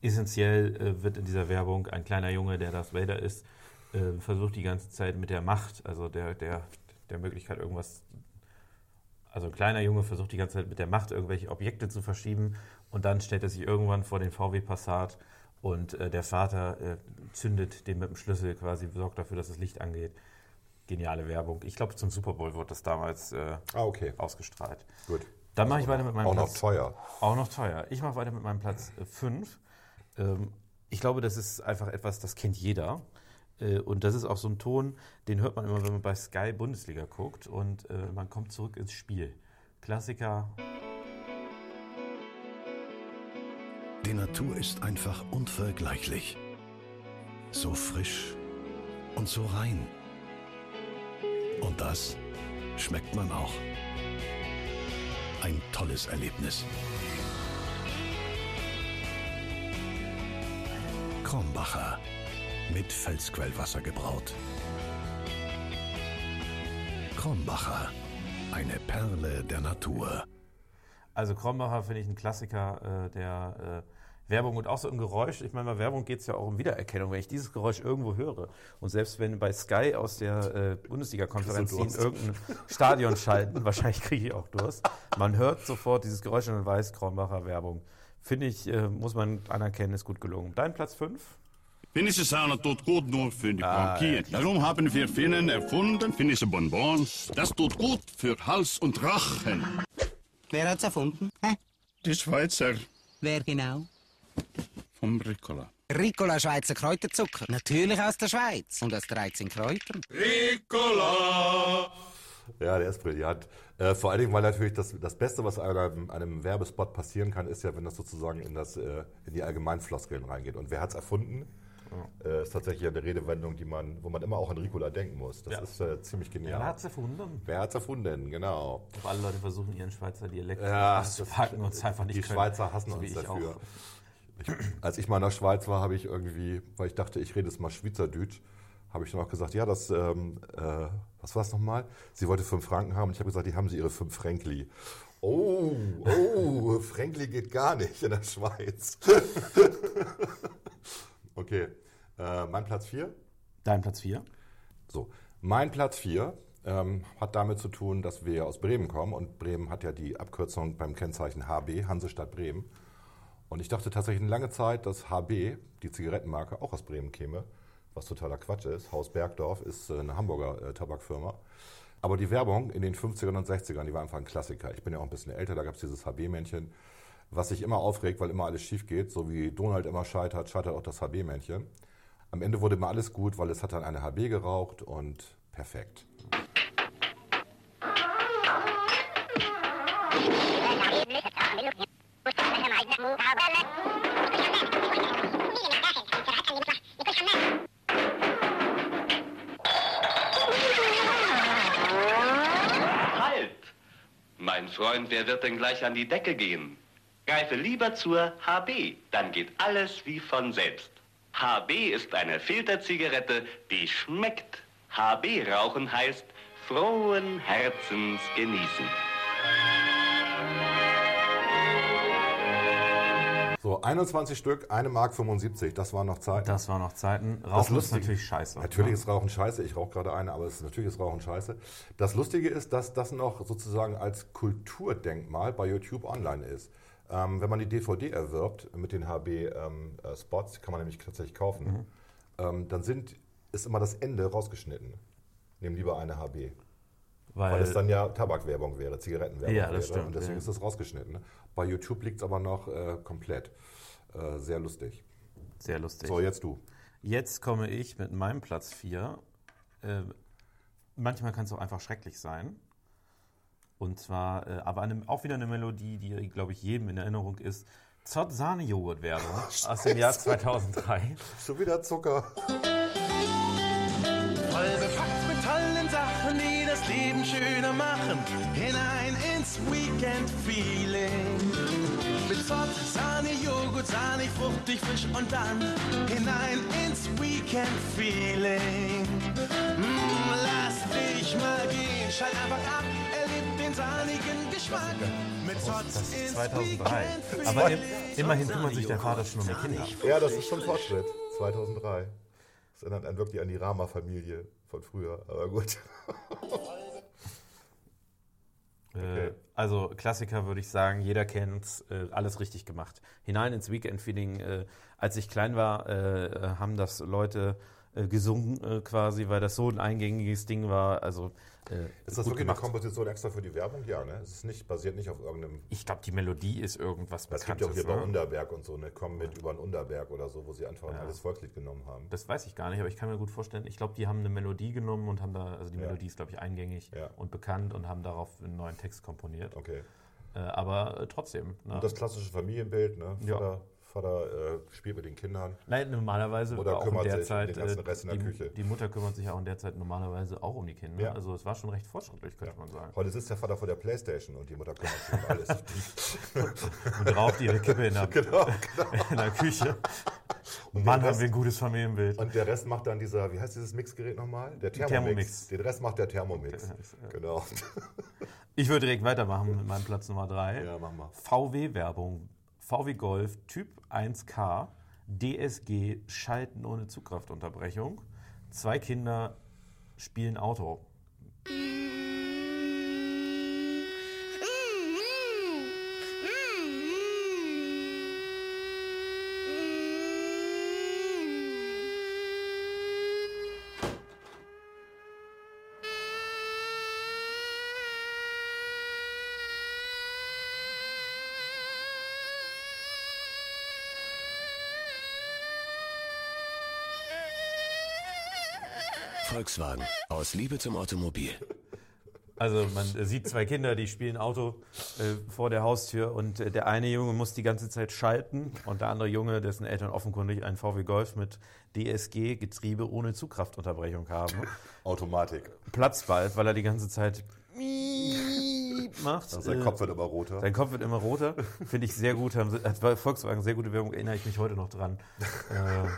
essentiell äh, wird in dieser Werbung ein kleiner Junge, der Darth Vader ist, äh, versucht die ganze Zeit mit der Macht, also der, der, der Möglichkeit irgendwas, also ein kleiner Junge versucht die ganze Zeit mit der Macht irgendwelche Objekte zu verschieben und dann stellt er sich irgendwann vor den VW Passat und äh, der Vater äh, zündet den mit dem Schlüssel quasi, sorgt dafür, dass das Licht angeht. Geniale Werbung. Ich glaube, zum Super Bowl wurde das damals äh, Ah, okay. ausgestrahlt. Gut. Dann mache ich weiter mit meinem Auch noch Platz. teuer. Auch noch teuer. Ich mache weiter mit meinem Platz 5. Ähm, ich glaube, das ist einfach etwas, das kennt jeder. Äh, und das ist auch so ein Ton, den hört man immer, wenn man bei Sky Bundesliga guckt und äh, man kommt zurück ins Spiel. Klassiker. Die Natur ist einfach unvergleichlich. So frisch und so rein. Und das schmeckt man auch. Ein tolles Erlebnis. Krombacher. Mit Felsquellwasser gebraut. Krombacher. Eine Perle der Natur. Also Krombacher finde ich ein Klassiker äh, der äh, Werbung und auch so im Geräusch. Ich meine, bei Werbung geht es ja auch um Wiedererkennung. Wenn ich dieses Geräusch irgendwo höre und selbst wenn bei Sky aus der äh, Bundesliga-Konferenz du irgendein Stadion schalten, wahrscheinlich kriege ich auch Durst. Man hört sofort dieses Geräusch und man weiß, Krombacher Werbung. Finde ich, äh, muss man anerkennen, ist gut gelungen. Dein Platz 5? Finnische Sauna tut gut nur für die Bronchien. Darum haben wir Finnen erfunden, finnische Bonbons. Das tut gut für Hals und Rachen. Wer hat's erfunden? Hä? Die Schweizer Wer genau? Vom Ricola. Ricola Schweizer Kräuterzucker. Natürlich aus der Schweiz. Und aus 13 Kräutern. Ricola! Ja, der ist brillant. Äh, vor allen Dingen, weil natürlich das, das Beste, was einem, einem Werbespot passieren kann, ist ja, wenn das sozusagen in, das, äh, in die Allgemeinfloskeln reingeht. Und wer hat es erfunden? Äh, ist tatsächlich eine Redewendung, die man, wo man immer auch an Ricola denken muss. Das Ja. ist äh, ziemlich genial. Wer hat's erfunden? Wer hat's erfunden? Genau. Alle Leute versuchen ihren Schweizer Dialekt Ja, zu packen und es einfach nicht die können. Schweizer hassen So wie uns ich dafür. auch. Ich, als ich mal in der Schweiz war, habe ich irgendwie, weil ich dachte, ich rede jetzt mal Schweizerdeutsch, habe ich dann auch gesagt, ja, das, ähm, äh, was war es nochmal? Sie wollte fünf Franken haben und ich habe gesagt, die haben sie ihre fünf Fränkli. Oh, oh, Fränkli geht gar nicht in der Schweiz. okay, äh, mein Platz 4. Dein Platz 4? So, mein Platz 4 ähm, hat damit zu tun, dass wir aus Bremen kommen und Bremen hat ja die Abkürzung beim Kennzeichen HB, Hansestadt Bremen. Und ich dachte tatsächlich eine lange Zeit, dass HB, die Zigarettenmarke, auch aus Bremen käme, was totaler Quatsch ist. Haus Bergdorf ist äh, eine Hamburger äh, Tabakfirma. Aber die Werbung in den 50ern und 60ern, die war einfach ein Klassiker. Ich bin ja auch ein bisschen älter, da gab es dieses HB-Männchen, was sich immer aufregt, weil immer alles schief geht. So wie Donald immer scheitert, scheitert auch das HB-Männchen. Am Ende wurde immer alles gut, weil es hat dann eine HB geraucht und perfekt. Mein Freund, wer wird denn gleich an die Decke gehen? Greife lieber zur HB, dann geht alles wie von selbst. HB ist eine Filterzigarette, die schmeckt. HB rauchen heißt frohen Herzens genießen. So, 21 Stück, eine Mark 75, das waren noch Zeiten. Das waren noch Zeiten. Das Rauchen ist Lustige- natürlich scheiße. Natürlich ne? ist Rauchen scheiße. Ich rauche gerade eine, aber es ist natürlich ist Rauchen scheiße. Das Lustige ist, dass das noch sozusagen als Kulturdenkmal bei YouTube online ist. Ähm, wenn man die DVD erwirbt mit den HB-Spots, kann man nämlich tatsächlich kaufen, Mhm. ähm, dann sind, ist immer das Ende rausgeschnitten. Nehmen lieber eine HB. Weil, Weil- es dann ja Tabakwerbung wäre, Zigarettenwerbung Ja, das wäre. stimmt, und deswegen ja. ist das rausgeschnitten. Bei YouTube liegt es aber noch äh, komplett. Äh, sehr lustig. Sehr lustig. So, jetzt du. Jetzt komme ich mit meinem Platz 4. Äh, manchmal kann es auch einfach schrecklich sein. Und zwar, äh, aber eine, auch wieder eine Melodie, die, glaube ich, jedem in Erinnerung ist. Zott Sahne Joghurt Werbung aus dem Jahr 2003. Schon wieder Zucker. Voll bepackt das Leben schöner machen. Hinein ins Weekend-Feeling. Mit Zott, Sahne, Joghurt, sahnig, fruchtig, frisch und dann hinein ins Weekend-Feeling. Mm, lass dich mal gehen, schalt einfach ab, erleb den sahnigen Geschmack. Mit Zott Das ist ins 2003. Weekend-Feeling. Aber im, immerhin kümmert sich der Vater schon um die Kinder. Ja, das ist schon Fortschritt. 2003. Das erinnert einen wirklich an die Rama-Familie von früher. Aber gut. Äh, also Klassiker würde ich sagen, jeder kennt äh, alles richtig gemacht. Hinein ins Weekend-Feeling. Äh, als ich klein war, äh, haben das Leute äh, gesungen quasi, weil das so ein eingängiges Ding war. Also äh, Ist das wirklich gemacht. eine Komposition extra für die Werbung? Ja, ne? Es ist nicht, basiert nicht auf irgendeinem. Ich glaube, die Melodie ist irgendwas Es gibt ja auch hier bei ne? Unterberg und so, ne? Komm mit über den Unterberg oder so, wo sie einfach ein altes Volkslied genommen haben. Das weiß ich gar nicht, aber ich kann mir gut vorstellen, ich glaube, die haben eine Melodie genommen und haben da, also die Ja. Melodie ist, glaube ich, eingängig Ja. und bekannt und haben darauf einen neuen Text komponiert. Okay. Äh, aber äh, trotzdem. Ne? Und das klassische Familienbild, ne? Ja. Vater, Vater äh, spielt mit den Kindern. Nein, normalerweise Oder auch in kümmert der sich Zeit, um den ganzen äh, Rest in der die, Küche. die Mutter kümmert sich auch in der Zeit normalerweise auch um die Kinder. Ja. Also es war schon recht fortschrittlich, könnte man sagen. Heute sitzt der Vater vor der Playstation und die Mutter kümmert sich um alles. Und raucht ihre Kippe in der, Genau, in der Küche. Und Mann, den haben Rest- wir ein gutes Familienbild. Und der Rest macht dann dieser, wie heißt dieses Mixgerät nochmal? Der Thermomix. Thermomix. Den Rest macht der Thermomix. Genau. Ich würde direkt weitermachen mit meinem Platz Nummer 3. Ja, mach mal. VW-Werbung. VW Golf Typ 1K, DSG, Schalten ohne Zugkraftunterbrechung. Zwei Kinder spielen Auto. Volkswagen. Aus Liebe zum Automobil. Also man sieht zwei Kinder, die spielen Auto äh, vor der Haustür und äh, der eine Junge muss die ganze Zeit schalten und der andere Junge, dessen Eltern offenkundig einen VW Golf mit DSG-Getriebe ohne Zugkraftunterbrechung haben, Automatik. platzt bald, weil er die ganze Zeit macht. Also sein Äh, Kopf wird immer roter. Sein Kopf wird immer roter. Finde ich sehr gut. Bei Volkswagen sehr gute Werbung, erinnere ich mich heute noch dran. Äh,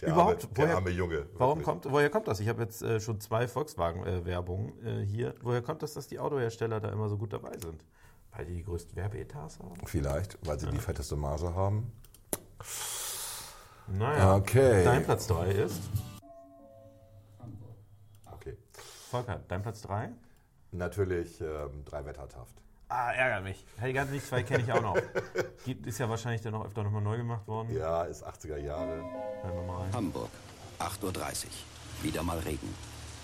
Der Überhaupt, arme, der arme Junge. Warum kommt, woher kommt das? Ich habe jetzt äh, schon zwei Volkswagen-Werbungen äh, hier. Woher kommt das, dass die Autohersteller da immer so gut dabei sind? Weil die die größten Werbeetats haben? Vielleicht, weil sie die fetteste Marge haben. Naja, Okay. dein Platz 3 ist? Okay. Volker, dein Platz 3? Natürlich ähm, drei Wettertaft. Ah, ärgert mich. Hey, ganz nicht, zwei kenne ich auch noch. Gibt, ist ja wahrscheinlich dann noch öfter nochmal neu gemacht worden. Ja, ist 80er Jahre. Hören wir mal rein. Hamburg, 8.30 Uhr. Wieder mal Regen.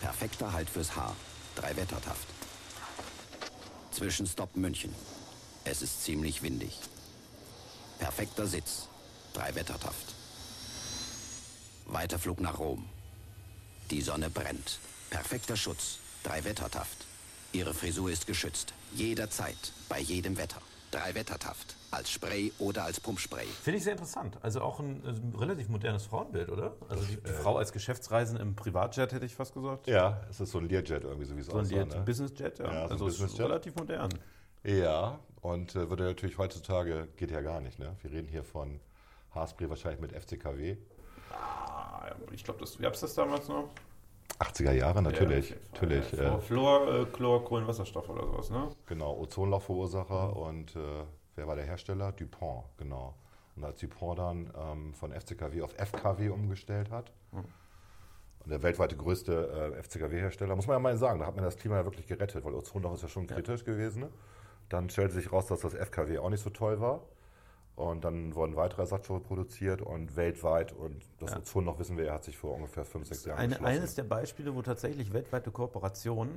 Perfekter Halt fürs Haar. Drei Wettertaft. Zwischenstopp München. Es ist ziemlich windig. Perfekter Sitz. Drei Wettertaft. Weiterflug nach Rom. Die Sonne brennt. Perfekter Schutz. Drei Wettertaft. Ihre Frisur ist geschützt. Jederzeit. Bei jedem Wetter. Drei Wettertaft. Als Spray oder als Pumpspray. Finde ich sehr interessant. Also auch ein, also ein relativ modernes Frauenbild, oder? Also die, die Frau als Geschäftsreisen im Privatjet, hätte ich fast gesagt. Ja, es ist so ein Learjet irgendwie, so wie es So ein aussah. Lear- ne? Businessjet, ja. so ein Also es ist relativ modern. Ja, und äh, würde natürlich heutzutage, geht ja gar nicht, ne? Wir reden hier von Haarspray wahrscheinlich mit FCKW. Ah, ich glaube, das gab es das damals noch? 80er Jahre, natürlich. Ja, natürlich äh, Fluor, äh, Chlor, Kohlenwasserstoff oder sowas, ne? Genau, Ozonlochverursacher und äh, wer war der Hersteller? Dupont, genau. Und als Dupont dann ähm, von FCKW auf FKW umgestellt hat, und der weltweite größte äh, FCKW-Hersteller, muss man ja mal sagen, da hat man das Klima ja wirklich gerettet, weil Ozonloch ist ja schon kritisch gewesen. Ne? Dann stellte sich raus, dass das FKW auch nicht so toll war. Und dann wurden weitere Ersatzstoffe produziert und weltweit, und das Ja. Ozonloch, wissen wir, hat sich vor ungefähr fünf, sechs Jahren Eine, eines der Beispiele, wo tatsächlich weltweite Kooperation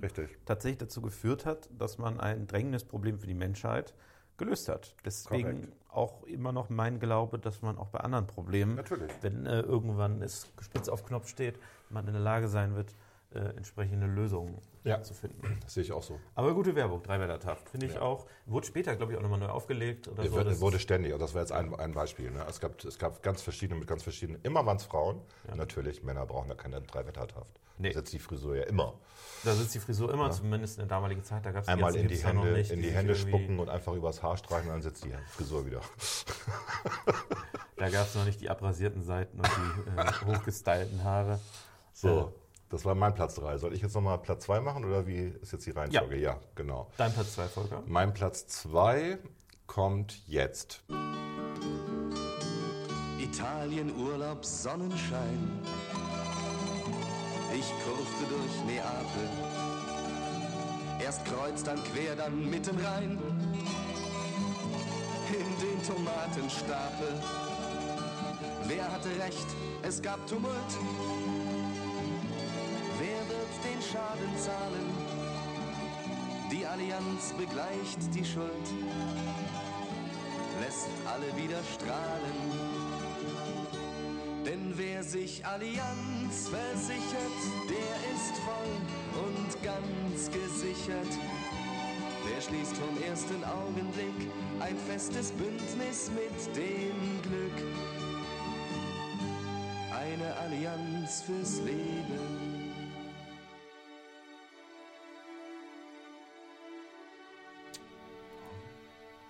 tatsächlich dazu geführt hat, dass man ein drängendes Problem für die Menschheit gelöst hat. Deswegen Korrekt. auch immer noch mein Glaube, dass man auch bei anderen Problemen, Natürlich. wenn äh, irgendwann es spitz auf Knopf steht, man in der Lage sein wird, äh, entsprechende Lösungen Ja. zu finden. Das sehe ich auch so. Aber gute Werbung, Dreiwettertaft, finde ich Ja. auch. Wurde später, glaube ich, auch nochmal neu aufgelegt oder Er so. wurde, wurde ständig, und das war jetzt ein, ein Beispiel. Ne? Es, gab, es gab ganz verschiedene mit ganz verschiedenen, immer waren es Frauen. Natürlich, Männer brauchen ja keine Dreiwettertaft. Nee. Da sitzt die Frisur ja immer. Da sitzt die Frisur immer, Ja. zumindest in der damaligen Zeit. Da gab es Einmal in die ja noch Hände, nicht, in die sich Hände spucken und einfach übers Haar streichen und dann sitzt die Frisur wieder. Da gab es noch nicht die abrasierten Seiten und die äh, hochgestylten Haare. So, das war mein Platz 3. Soll ich jetzt nochmal Platz 2 machen oder wie ist jetzt die Reihenfolge? Ja, genau. Dein Platz 2, Volker? Mein Platz 2 kommt jetzt. Italien Urlaub Sonnenschein. Ich kurfte durch Neapel. Erst kreuz, dann quer, dann mitten rein. In den Tomatenstapel. Wer hatte recht? Es gab Tumult. Den Schaden zahlen? Die Allianz begleicht die Schuld. Lässt alle wieder strahlen. Denn wer sich Allianz versichert, der ist voll und ganz gesichert. Der schließt vom ersten Augenblick ein festes Bündnis mit dem Glück. Eine Allianz fürs Leben.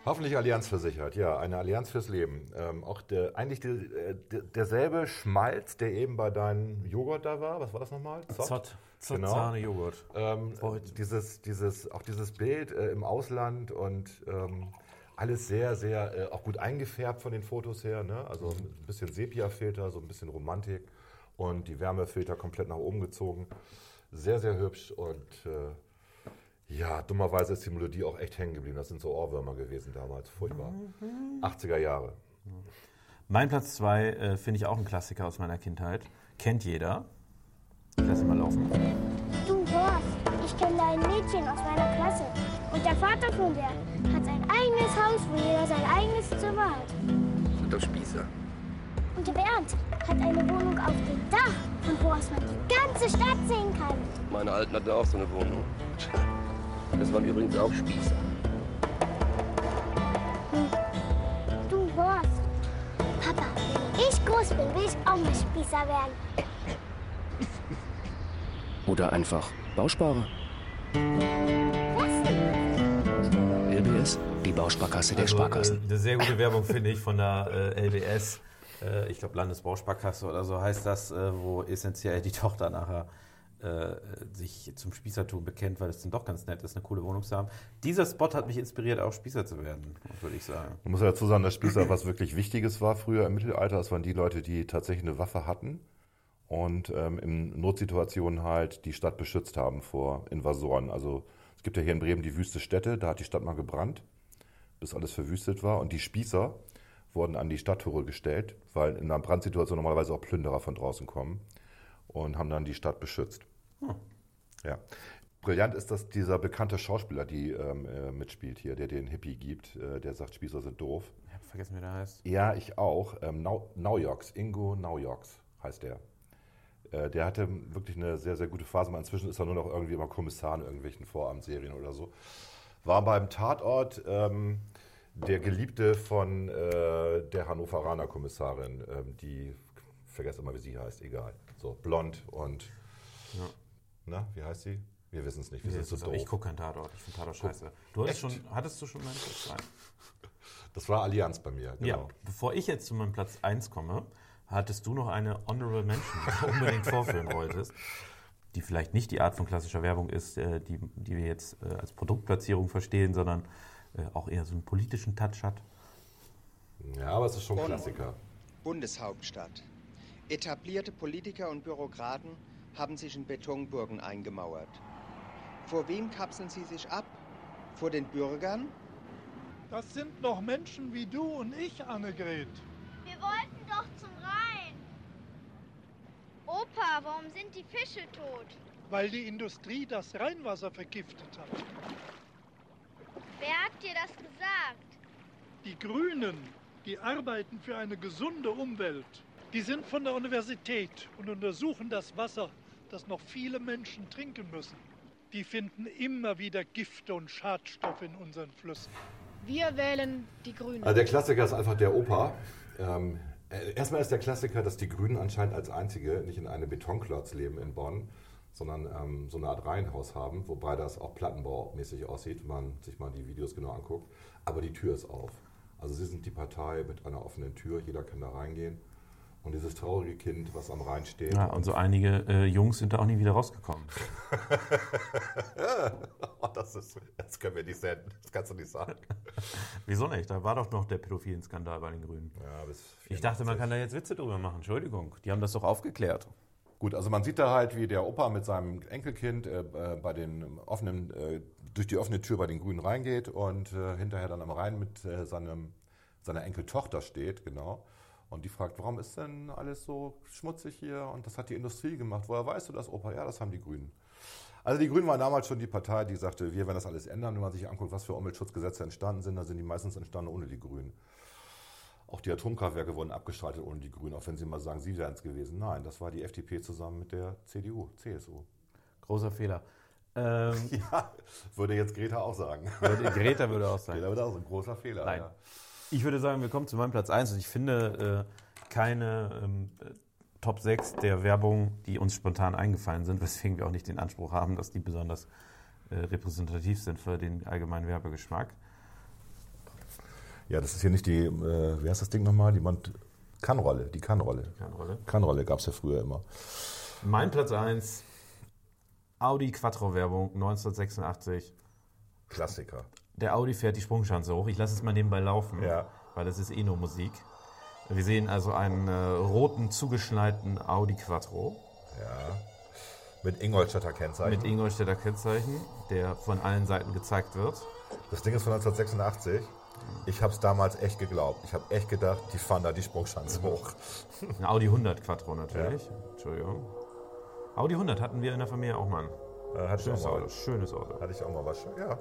Hoffentlich Allianz versichert, ja, eine Allianz fürs Leben. Ähm, auch der, eigentlich die, äh, der, derselbe Schmalz, der eben bei deinem Joghurt da war. Was war das nochmal? Zott. Zott Sahne Joghurt. Ähm, dieses, dieses, auch dieses Bild äh, im Ausland und ähm, alles sehr, sehr äh, auch gut eingefärbt von den Fotos her. Ne? Also ein bisschen Sepia-Filter, so ein bisschen Romantik und die Wärmefilter komplett nach oben gezogen. Sehr, sehr hübsch und äh, ja, dummerweise ist die Melodie auch echt hängen geblieben. Das sind so Ohrwürmer gewesen damals. Furchtbar. 80er Jahre. Mein Platz 2 äh, finde ich auch ein Klassiker aus meiner Kindheit. Kennt jeder. Ich lasse ihn mal laufen. Du Horst, ich kenne ein Mädchen aus meiner Klasse. Und der Vater von der hat sein eigenes Haus, wo jeder sein eigenes Zimmer hat. Sind doch Spießer. Und der Bernd hat eine Wohnung auf dem Dach, von wo aus man die ganze Stadt sehen kann. Meine Alten hatten auch so eine Wohnung. Das waren übrigens auch Spießer. Du Horst. Papa, wenn ich groß bin, will ich auch mal Spießer werden. Oder einfach Bausparer. LBS, die Bausparkasse der Also, Sparkassen. Äh, eine sehr gute Werbung finde ich von der äh, LBS. Äh, ich glaube, Landesbausparkasse oder so heißt das, äh, wo essentiell die Tochter nachher äh, sich zum Spießertum bekennt, weil es dann doch ganz nett ist, eine coole Wohnung zu haben. Dieser Spot hat mich inspiriert, auch Spießer zu werden, würde ich sagen. Man muss ja dazu sagen, dass Spießer was wirklich Wichtiges war früher im Mittelalter. Das waren die Leute, die tatsächlich eine Waffe hatten und ähm, in Notsituationen halt die Stadt beschützt haben vor Invasoren. Also es gibt ja hier in Bremen die wüste Städte, da hat die Stadt mal gebrannt, bis alles verwüstet war. Und die Spießer wurden an die Stadttore gestellt, weil in einer Brandsituation normalerweise auch Plünderer von draußen kommen und haben dann die Stadt beschützt. Hm. Ja. Brillant ist, dass dieser bekannte Schauspieler, die ähm, äh, mitspielt hier, der den Hippie gibt, äh, der sagt, Spießer sind doof. Ich habe vergessen, wie der heißt. Ja, ich auch. Ähm, Nau Naujoks, Ingo Naujoks heißt der. Äh, der hatte wirklich eine sehr, sehr gute Phase. Mal Inzwischen ist er nur noch irgendwie immer Kommissar in irgendwelchen Vorabendserien oder so. War beim Tatort ähm, der Geliebte von äh, der Hannoveraner Kommissarin, ähm, die, ich vergesse immer, wie sie heißt, egal. So, blond und, Ja. Na, wie heißt sie? Wir wissen es nicht, wir Nee, sind das so doof. ich gucke keinen Tatort. Ich finde Tatort scheiße. Du hattest, schon, hattest du schon meinen Platz 1? Das war Allianz bei mir, Ja, genau. bevor ich jetzt zu meinem Platz 1 komme, hattest du noch eine Honorable Mention, die du unbedingt vorführen wolltest, die vielleicht nicht die Art von klassischer Werbung ist, äh, die, die wir jetzt äh, als Produktplatzierung verstehen, sondern äh, auch eher so einen politischen Touch hat. Ja, aber es ist schon Bonn. Klassiker. Bundeshauptstadt. Etablierte Politiker und Bürokraten haben sich in Betonburgen eingemauert. Vor wem kapseln sie sich ab? Vor den Bürgern? Das sind noch Menschen wie du und ich, Annegret. Wir wollten doch zum Rhein. Opa, warum sind die Fische tot? Weil die Industrie das Rheinwasser vergiftet hat. Wer hat dir das gesagt? Die Grünen, die arbeiten für eine gesunde Umwelt. Die sind von der Universität und untersuchen das Wasser, das noch viele Menschen trinken müssen. Die finden immer wieder Gifte und Schadstoffe in unseren Flüssen. Wir wählen die Grünen. Also der Klassiker ist einfach der Opa. Ähm, äh, erstmal ist der Klassiker, dass die Grünen anscheinend als einzige nicht in einem Betonklotz leben in Bonn, sondern ähm, so eine Art Reihenhaus haben, wobei das auch plattenbaumäßig aussieht, wenn man sich mal die Videos genau anguckt. Aber die Tür ist auf. Also sie sind die Partei mit einer offenen Tür, jeder kann da reingehen. Und dieses traurige Kind, was am Rhein steht. Ja, und so einige äh, Jungs sind da auch nie wieder rausgekommen. oh, das, ist, das können wir nicht senden, das kannst du nicht sagen. Wieso nicht? Da war doch noch der pädophilen Skandal bei den Grünen. Ja, bis ich dachte, man kann da jetzt Witze drüber machen. Entschuldigung, die haben das doch aufgeklärt. Gut, also man sieht da halt, wie der Opa mit seinem Enkelkind äh, äh, bei den offenen, äh, durch die offene Tür bei den Grünen reingeht und äh, hinterher dann am Rhein mit äh, seinem, seiner Enkeltochter steht, genau. Und die fragt, warum ist denn alles so schmutzig hier? Und das hat die Industrie gemacht. Woher weißt du das, Opa? Ja, das haben die Grünen. Also die Grünen waren damals schon die Partei, die sagte, wir werden das alles ändern. Wenn man sich anguckt, was für Umweltschutzgesetze entstanden sind, dann sind die meistens entstanden ohne die Grünen. Auch die Atomkraftwerke wurden abgestrahlt ohne die Grünen, auch wenn Sie mal sagen, Sie wären es gewesen. Nein, das war die FDP zusammen mit der CDU, CSU. Großer Fehler. Ähm, ja, würde jetzt Greta auch sagen. Würde, Greta würde auch sagen. Greta würde auch sagen, großer Fehler. Nein. Ja. Ich würde sagen, wir kommen zu meinem Platz 1 und ich finde äh, keine ähm, Top 6 der Werbung, die uns spontan eingefallen sind, weswegen wir auch nicht den Anspruch haben, dass die besonders äh, repräsentativ sind für den allgemeinen Werbegeschmack. Ja, das ist hier nicht die, äh, wie heißt das Ding nochmal? Die Mont Kannrolle, die Kannrolle. Kannrolle. Kannrolle gab es ja früher immer. Mein Platz 1, Audi Quattro-Werbung 1986. Klassiker. Der Audi fährt die Sprungschanze hoch. Ich lasse es mal nebenbei laufen, Ja. weil das ist eh nur Musik. Wir sehen also einen äh, roten, zugeschneiten Audi Quattro. Ja. Mit Ingolstädter Kennzeichen. Mit Ingolstädter Kennzeichen, der von allen Seiten gezeigt wird. Das Ding ist von 1986. Ich habe es damals echt geglaubt. Ich habe echt gedacht, die fahren da die Sprungschanze hoch. Ein Audi 100 Quattro natürlich. Entschuldigung. Audi 100 hatten wir in der Familie auch mal. Äh, Schönes. Auto. Schönes Auto. Hatte ich auch mal was. Ja.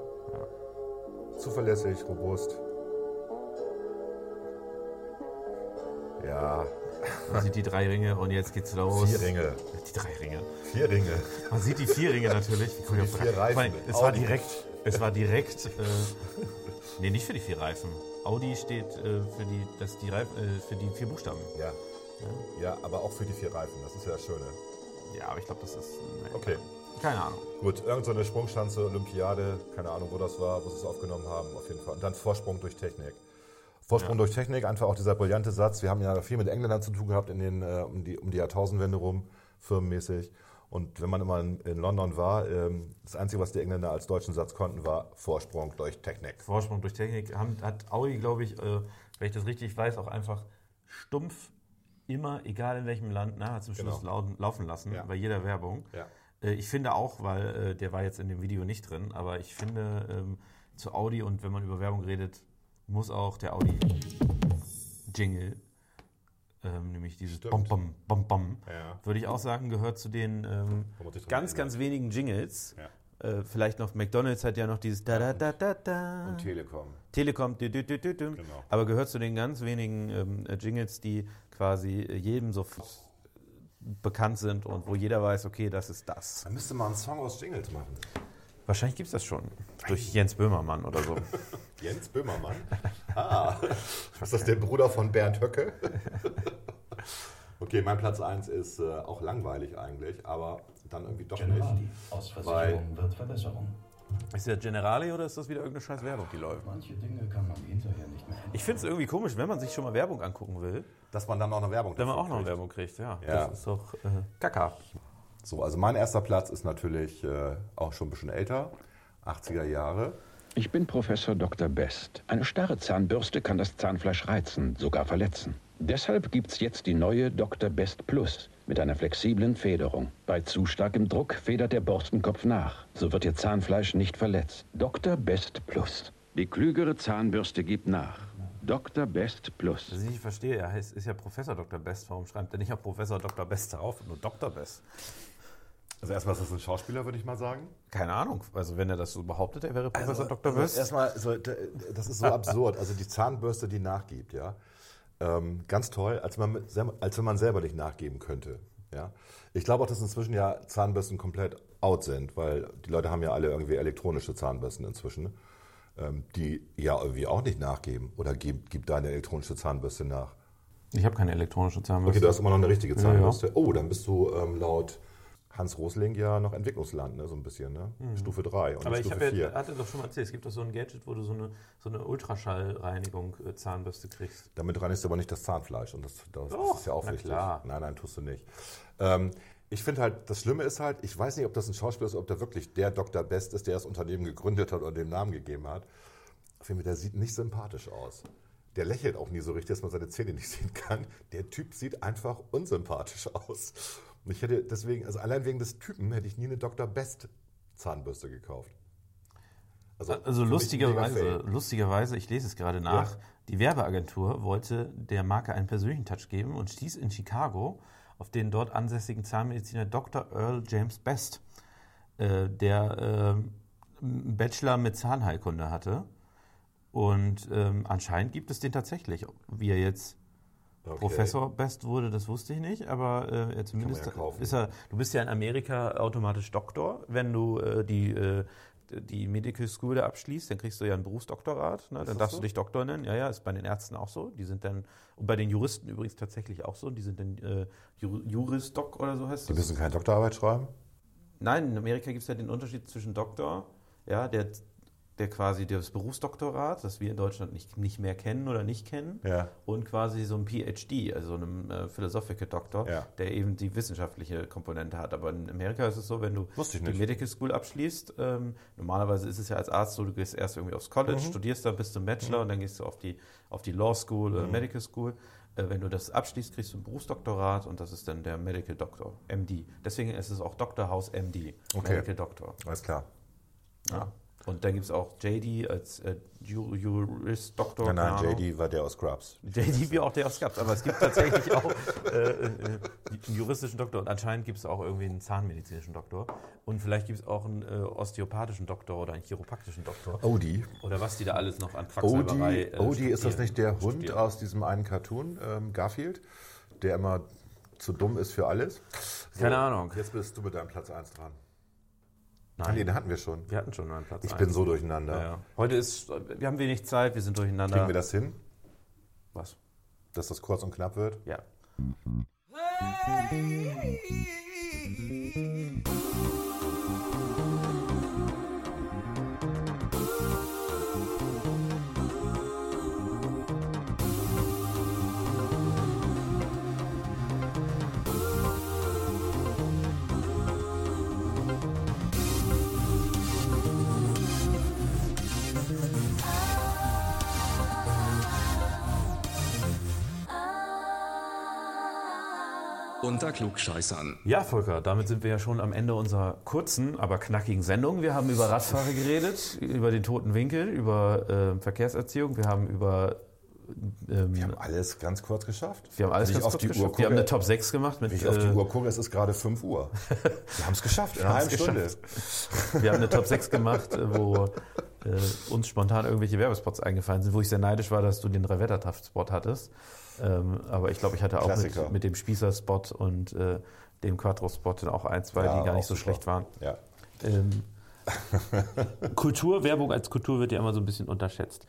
Zuverlässig, robust. Ja. Man sieht die drei Ringe und jetzt geht's los. Vier Ringe. Die drei Ringe. Vier Ringe. Man sieht die vier Ringe natürlich. Für die vier Reifen. Allem, Es war Audi. direkt. Es war direkt. Äh, nee, nicht für die vier Reifen. Audi steht äh, für, die, das, die Reif, äh, für die vier Buchstaben. Ja. Ja, aber auch für die vier Reifen. Das ist ja das Schöne. Ja, aber ich glaube, das ist. nee, Okay. Keine Ahnung. Gut, irgendeine so Sprungschanze, Olympiade, keine Ahnung, wo das war, wo sie es aufgenommen haben, auf jeden Fall. Und dann Vorsprung durch Technik. Vorsprung durch Technik, einfach auch dieser brillante Satz. Wir haben ja viel mit Engländern zu tun gehabt in den, äh, um, die, um die Jahrtausendwende rum, firmenmäßig. Und wenn man immer in, in London war, ähm, das Einzige, was die Engländer als deutschen Satz konnten, war Vorsprung durch Technik. Vorsprung durch Technik haben, hat Audi, glaube ich, äh, wenn ich das richtig weiß, auch einfach stumpf immer, egal in welchem Land, na, zum Schluss Genau. laufen lassen, Ja. bei jeder Werbung. Ja. Äh, ich finde auch, weil äh, der war jetzt in dem Video nicht drin, aber ich finde ähm, zu Audi und wenn man über Werbung redet, muss auch der Audi Jingle, ähm, nämlich dieses. Bom Bom Bom Bom, würde ich auch sagen, gehört zu den ähm, ganz, ganz wenigen Jingles. Äh, vielleicht noch McDonalds hat ja noch dieses da da da da da. Und Telekom. Telekom, dü, dü, dü, dü, aber gehört zu den ganz wenigen Jingles, die quasi jedem so bekannt sind und wo jeder weiß, okay, das ist das. Man müsste mal einen Song aus Jingles machen. Wahrscheinlich gibt es das schon. Durch Jens Böhmermann oder so. Jens Böhmermann. Ah, ist das der Bruder von Bernd Höcke? Okay, mein Platz 1 ist äh, auch langweilig eigentlich, aber dann irgendwie doch nicht. Aus Weil Versicherung wird Verbesserung. Ist der Generali oder ist das wieder irgendeine scheiß Werbung, die läuft? Manche Dinge kann man hinterher nicht mehr. Ich finde es irgendwie komisch, wenn man sich schon mal Werbung angucken will, dass man dann noch eine Werbung wenn man auch noch eine kriegt. Werbung kriegt. Ja, Ja. das ist doch äh, Kaka. So, also mein erster Platz ist natürlich äh, auch schon ein bisschen älter, 80er Jahre. Ich bin Professor Dr. Best. Eine starre Zahnbürste kann das Zahnfleisch reizen, sogar verletzen. Deshalb gibt's jetzt die neue Dr. Best Plus mit einer flexiblen Federung. Bei zu starkem Druck federt der Borstenkopf nach. So wird Ihr Zahnfleisch nicht verletzt. Dr. Best Plus. Die klügere Zahnbürste gibt nach. Dr. Best Plus. Was ich nicht verstehe, er heißt, ist ja Professor Dr. Best. Warum schreibt er nicht auch Professor Dr. Best drauf und nur Dr. Best? Also erstmal ist das ein Schauspieler, würde ich mal sagen. Keine Ahnung. Also wenn er das so behauptet, er wäre Professor Dr. Also Best. erstmal, so, das ist so absurd. Also die Zahnbürste, die nachgibt, ja. Ähm, ganz toll, als, man als wenn man selber nicht nachgeben könnte. Ja. Ich glaube auch, dass inzwischen ja Zahnbürsten komplett out sind, weil die Leute haben ja alle irgendwie elektronische Zahnbürsten inzwischen, ähm, die ja irgendwie auch nicht nachgeben. Oder gibt, gibt deine elektronische Zahnbürste nach? Ich habe keine elektronische Zahnbürste. Okay, du hast immer noch eine richtige Ja, Zahnbürste. Oh, dann bist du ähm, laut Hans Rosling ja noch Entwicklungsland, ne? so ein bisschen. Ne? Mhm. Stufe 3 und Aber ich Stufe habe 4. ja, hatte doch schon mal erzählt, es gibt doch so ein Gadget, wo du so eine, so eine Ultraschallreinigung äh, Zahnbürste kriegst. Damit reinigst du aber nicht das Zahnfleisch und das, das, Doch, ist ja auch wichtig. klar. Nein, nein, tust du nicht. Ähm, ich finde halt, das Schlimme ist halt, ich weiß nicht, ob das ein Schauspieler ist, ob der wirklich der Dr. Best ist, der das Unternehmen gegründet hat oder den Namen gegeben hat. Auf jeden Fall, der sieht nicht sympathisch aus. Der lächelt auch nie so richtig, dass man seine Zähne nicht sehen kann. Der Typ sieht einfach unsympathisch aus. Und ich hätte deswegen, also allein wegen des Typen, hätte ich nie eine Dr. Best Zahnbürste gekauft. Also, mega lustigerweise, lustigerweise, ich lese es gerade nach, Ja. die Werbeagentur wollte der Marke einen persönlichen Touch geben und stieß in Chicago auf den dort ansässigen Zahnmediziner Dr. Earl James Best, äh, der äh, einen Bachelor mit Zahnheilkunde hatte. Und ähm, anscheinend gibt es den tatsächlich. Wie er jetzt Okay. Professor Best wurde, das wusste ich nicht, aber äh, zumindest ja ist er. Du bist ja in Amerika automatisch Doktor, wenn du äh, die äh, die Medical School da abschließt, dann kriegst du ja ein Berufsdoktorat, ne? dann darfst so? du dich Doktor nennen. Ja, ja, ist bei den Ärzten auch so. Die sind dann, und bei den Juristen übrigens tatsächlich auch so, die sind dann äh, Ju- Juris-Doc oder so heißt Die das. müssen keine Doktorarbeit schreiben? Nein, in Amerika gibt es ja den Unterschied zwischen Doktor, ja, der, der quasi das Berufsdoktorat, das wir in Deutschland nicht, nicht mehr kennen oder nicht kennen, Ja. und quasi so ein PhD, also einem äh, Philosophical Doctor, Ja. der eben die wissenschaftliche Komponente hat. Aber in Amerika ist es so, wenn du die. Medical School abschließt, ähm, normalerweise ist es ja als Arzt so, du gehst erst irgendwie aufs College, Mhm. studierst dann bis zum Bachelor Mhm. und dann gehst du auf die, auf die Law School oder Mhm. Medical School. Äh, wenn du das abschließt, kriegst du ein Berufsdoktorat und das ist dann der Medical Doctor, MD. Deswegen ist es auch Dr. House MD, Okay. Medical Doctor. Alles klar. Ja. Und dann gibt es auch JD als äh, Ju- Jurist, Doktor. Nein, nein, Ahnung. JD war der aus Scrubs. JD wie auch der aus Scrubs. Aber es gibt tatsächlich auch äh, äh, einen juristischen Doktor und anscheinend gibt es auch irgendwie einen zahnmedizinischen Doktor. Und vielleicht gibt es auch einen äh, osteopathischen Doktor oder einen chiropraktischen Doktor. Odie. Oder was die da alles noch an Quacksalberei Odie, äh, Odie ist das nicht der Hund studieren. aus diesem einen Cartoon, ähm, Garfield, der immer zu dumm ist für alles? Keine Ahnung. Jetzt bist du mit deinem Platz 1 dran. Nein. Nee, den hatten wir schon. Wir hatten schon einen Platz Ich eins. bin so durcheinander. Ja, ja. Heute ist, wir haben wenig Zeit, wir sind durcheinander. Kriegen wir das hin? Was? Dass das kurz und knapp wird? Ja. Unter Klugscheißern. Ja, Volker, damit sind wir ja schon am Ende unserer kurzen, aber knackigen Sendung. Wir haben über Radfahrer geredet, über den toten Winkel, über äh, Verkehrserziehung, wir haben über. Ähm, wir haben alles ganz kurz geschafft. Wir haben alles ganz auf kurz die geschafft. Uhr wir haben gucke- eine Top 6 gemacht mit. Wenn ich auf die äh, Uhr gucke, es ist gerade 5 Uhr. Wir haben es geschafft, in Wir einer halben Stunde. geschafft. Wir haben eine Top 6 gemacht, äh, wo äh, uns spontan irgendwelche Werbespots eingefallen sind, wo ich sehr neidisch war, dass du den Drei-Wetter-Spot hattest. Ähm, aber ich glaube, ich hatte auch mit, mit dem Spießer-Spot und äh, dem Quattro-Spot auch ein, zwei, Ja, die gar nicht so super. schlecht waren. Ja. Ähm, Kultur, Werbung als Kultur wird ja immer so ein bisschen unterschätzt.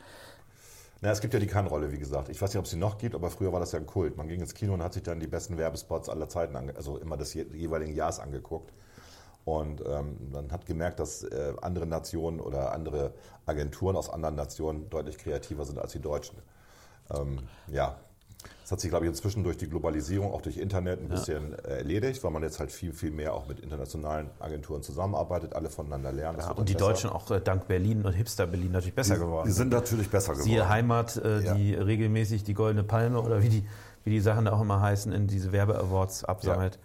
Na, es gibt ja die Kann-Rolle, wie gesagt. Ich weiß nicht, ob es sie noch gibt, aber früher war das ja ein Kult. Man ging ins Kino und hat sich dann die besten Werbespots aller Zeiten, ange also immer des je jeweiligen Jahres angeguckt. Und ähm, man hat gemerkt, dass äh, andere Nationen oder andere Agenturen aus anderen Nationen deutlich kreativer sind als die Deutschen. Ähm, ja, das hat sich, glaube ich, inzwischen durch die Globalisierung, auch durch Internet ein bisschen äh, erledigt, weil man jetzt halt viel, viel mehr auch mit internationalen Agenturen zusammenarbeitet, alle voneinander lernen. Ja, und die dann besser. Deutschen auch äh, dank Berlin und Hipster Berlin natürlich besser Die- geworden. die sind natürlich besser geworden. Siehe Heimat, äh, Ja. die regelmäßig die Goldene Palme oder wie die, wie die Sachen da auch immer heißen, in diese Werbe-Awards absammelt.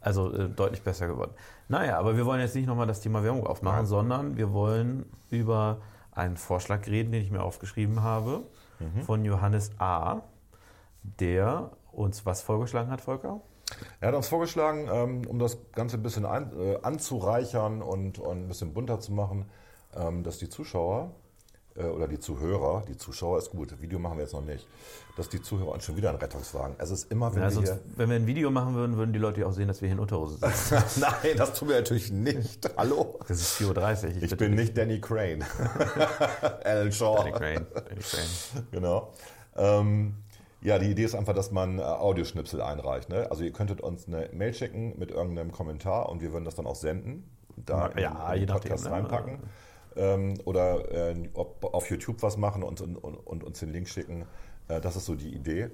Also äh, deutlich besser geworden. Naja, aber wir wollen jetzt nicht nochmal das Thema Werbung aufmachen, sondern wir wollen über einen Vorschlag reden, den ich mir aufgeschrieben habe, Mhm. von Johannes A., der uns was vorgeschlagen hat, Volker? Er hat uns vorgeschlagen, ähm, um das Ganze ein bisschen äh, anzureichern und, und ein bisschen bunter zu machen, ähm, dass die Zuschauer äh, oder die Zuhörer, die Zuschauer ist gut, Video machen wir jetzt noch nicht, dass die Zuhörer und schon wieder ein Rettungswagen. Es ist immer, wenn Ja, wir sonst, wenn wir ein Video machen würden, würden die Leute ja auch sehen, dass wir hier in Unterhose sitzen. Nein, das tun wir natürlich nicht. Hallo? Das ist 4.30 Uhr. Ich bin nicht Danny Crane. Alan Shaw. Danny Crane. Danny Crane. Genau. Ähm, ja, die Idee ist einfach, dass man äh, Audioschnipsel einreicht. Ne? Also ihr könntet uns eine Mail schicken mit irgendeinem Kommentar und wir würden das dann auch senden. Da in Ja, je nachdem, Podcast ne? reinpacken. Ähm, oder äh, ob, auf YouTube was machen und, und, und uns den Link schicken. Äh, das ist so die Idee,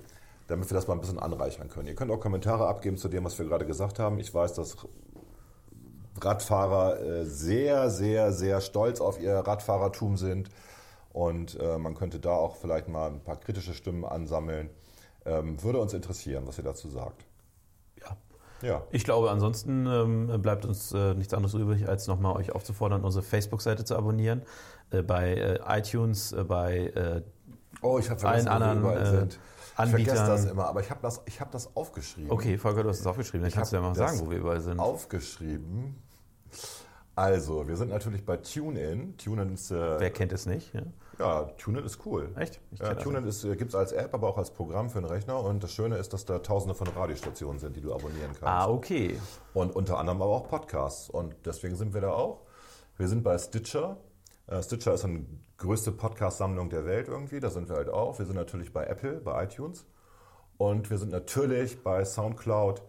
damit wir das mal ein bisschen anreichern können. Ihr könnt auch Kommentare abgeben zu dem, was wir gerade gesagt haben. Ich weiß, dass Radfahrer äh, sehr, sehr, sehr stolz auf ihr Radfahrertum sind. Und äh, man könnte da auch vielleicht mal ein paar kritische Stimmen ansammeln. Ähm, würde uns interessieren, was ihr dazu sagt. Ja. Ja. Ich glaube, ansonsten ähm, bleibt uns äh, nichts anderes übrig, als nochmal euch aufzufordern, unsere Facebook-Seite zu abonnieren. Äh, bei äh, iTunes, äh, bei äh, Oh, ich allen vergessen, wo wir anderen sind. Ich Anbietern. vergesse das immer, aber ich habe das, ich hab das aufgeschrieben. Okay, Volker, du hast es aufgeschrieben. Dann Ich kannst du ja mal sagen, wo wir überall sind. Aufgeschrieben. Also, wir sind natürlich bei TuneIn. TuneIn ist. Äh, Wer kennt es nicht? Ja. Ja, TuneIn ist cool. Echt? Ja, TuneIn gibt es als App, aber auch als Programm für den Rechner. Und das Schöne ist, dass da tausende von Radiostationen sind, die du abonnieren kannst. Ah, okay. Und unter anderem aber auch Podcasts. Und deswegen sind wir da auch. Wir sind bei Stitcher. Äh, Stitcher ist eine größte Podcast-Sammlung der Welt irgendwie. Da sind wir halt auch. Wir sind natürlich bei Apple, bei iTunes. Und wir sind natürlich bei Soundcloud,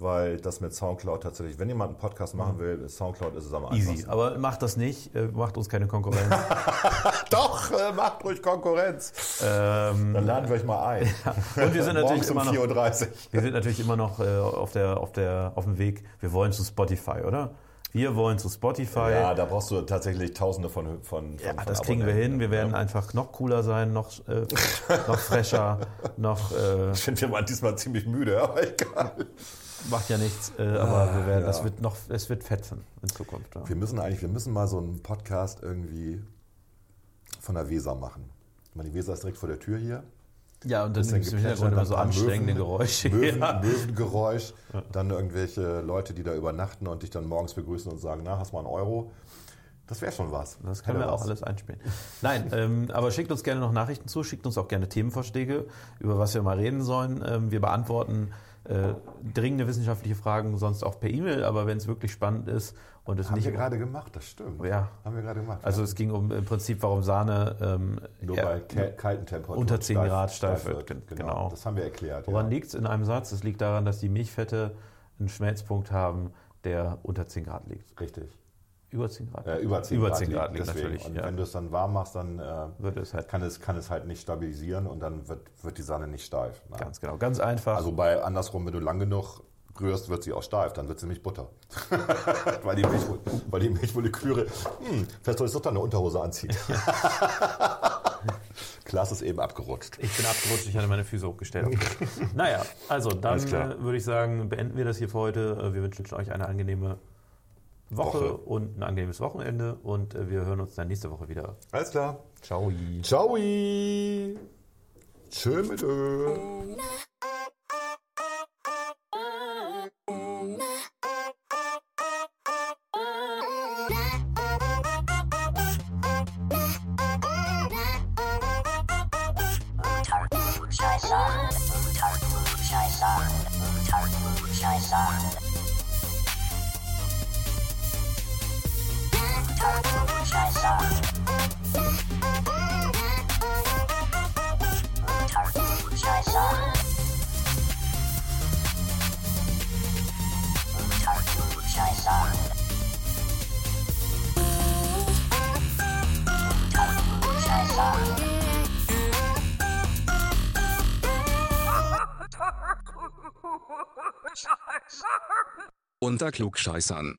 weil das mit Soundcloud tatsächlich, wenn jemand einen Podcast machen will, Soundcloud ist es am Easy. einfachsten. Aber macht das nicht, äh, macht uns keine Konkurrenz. Doch, äh, macht ruhig Konkurrenz. Ähm, Dann laden wir euch mal ein. Und wir sind natürlich immer noch, 4.30 Uhr. wir sind natürlich immer noch äh, auf, der, auf, der, auf dem Weg. Wir wollen zu Spotify, oder? Wir wollen zu Spotify. Ja, da brauchst du tatsächlich tausende von, von, von Ja, von das kriegen wir hin. Wir werden einfach noch cooler sein, noch, äh, noch fresher, noch. Äh, Ich finde, wir waren diesmal ziemlich müde, aber egal. Macht ja nichts, äh, aber wir werden, ja. das wird noch, es wird fetzen in Zukunft. Ja. Wir müssen eigentlich, wir müssen mal so einen Podcast irgendwie von der Weser machen. Ich meine, die Weser ist direkt vor der Tür hier. Ja, und dann du im Hintergrund immer so anstrengende Möwen, Geräusche. Möwen, Ja. Möwengeräusch, dann irgendwelche Leute, die da übernachten und dich dann morgens begrüßen und sagen, na, hast mal einen Euro. Das wäre schon was. Das können wir auch alles einspielen. Nein, ähm, aber schickt uns gerne noch Nachrichten zu, schickt uns auch gerne Themenvorschläge, über was wir mal reden sollen. Ähm, wir beantworten äh, dringende wissenschaftliche Fragen sonst auch per E-Mail, aber wenn es wirklich spannend ist und es Haben nicht. wir gerade gemacht, das stimmt. Ja. Haben wir gerade gemacht. Also ja. es ging um im Prinzip, warum Sahne ähm, Nur ja, bei ka- kalten Temperaturen unter 10 steif- Grad steif steif wird. wird. Gen- Genau. Genau. Das haben wir erklärt, Woran ja. liegt es in einem Satz? Es liegt daran, dass die Milchfette einen Schmelzpunkt haben, der unter 10 Grad liegt. Richtig. Über 10 Grad? Äh, über 10 über Grad, 10 Grad liegt deswegen. natürlich. Und ja. wenn du es dann warm machst, dann äh, Wird es halt- kann, es, kann es halt nicht stabilisieren und dann wird, wird die Sahne nicht steif. Nein. Ganz genau, ganz einfach. Also bei andersrum, wenn du lang genug rührst, wird sie auch steif, dann wird sie nämlich Butter. weil, die Milch, weil die Milchmoleküle, hm, vielleicht soll ich doch deine Unterhose anziehen. Klaas ist eben abgerutscht. Ich bin abgerutscht, ich hatte meine Füße hochgestellt. naja, also dann würde ich sagen, beenden wir das hier für heute. Wir wünschen euch eine angenehme Woche, Woche. und ein angenehmes Wochenende und äh, wir hören uns dann nächste Woche wieder. Alles klar. Ciao. Ciao. Tschö mit Ö. Unter Klugscheißern.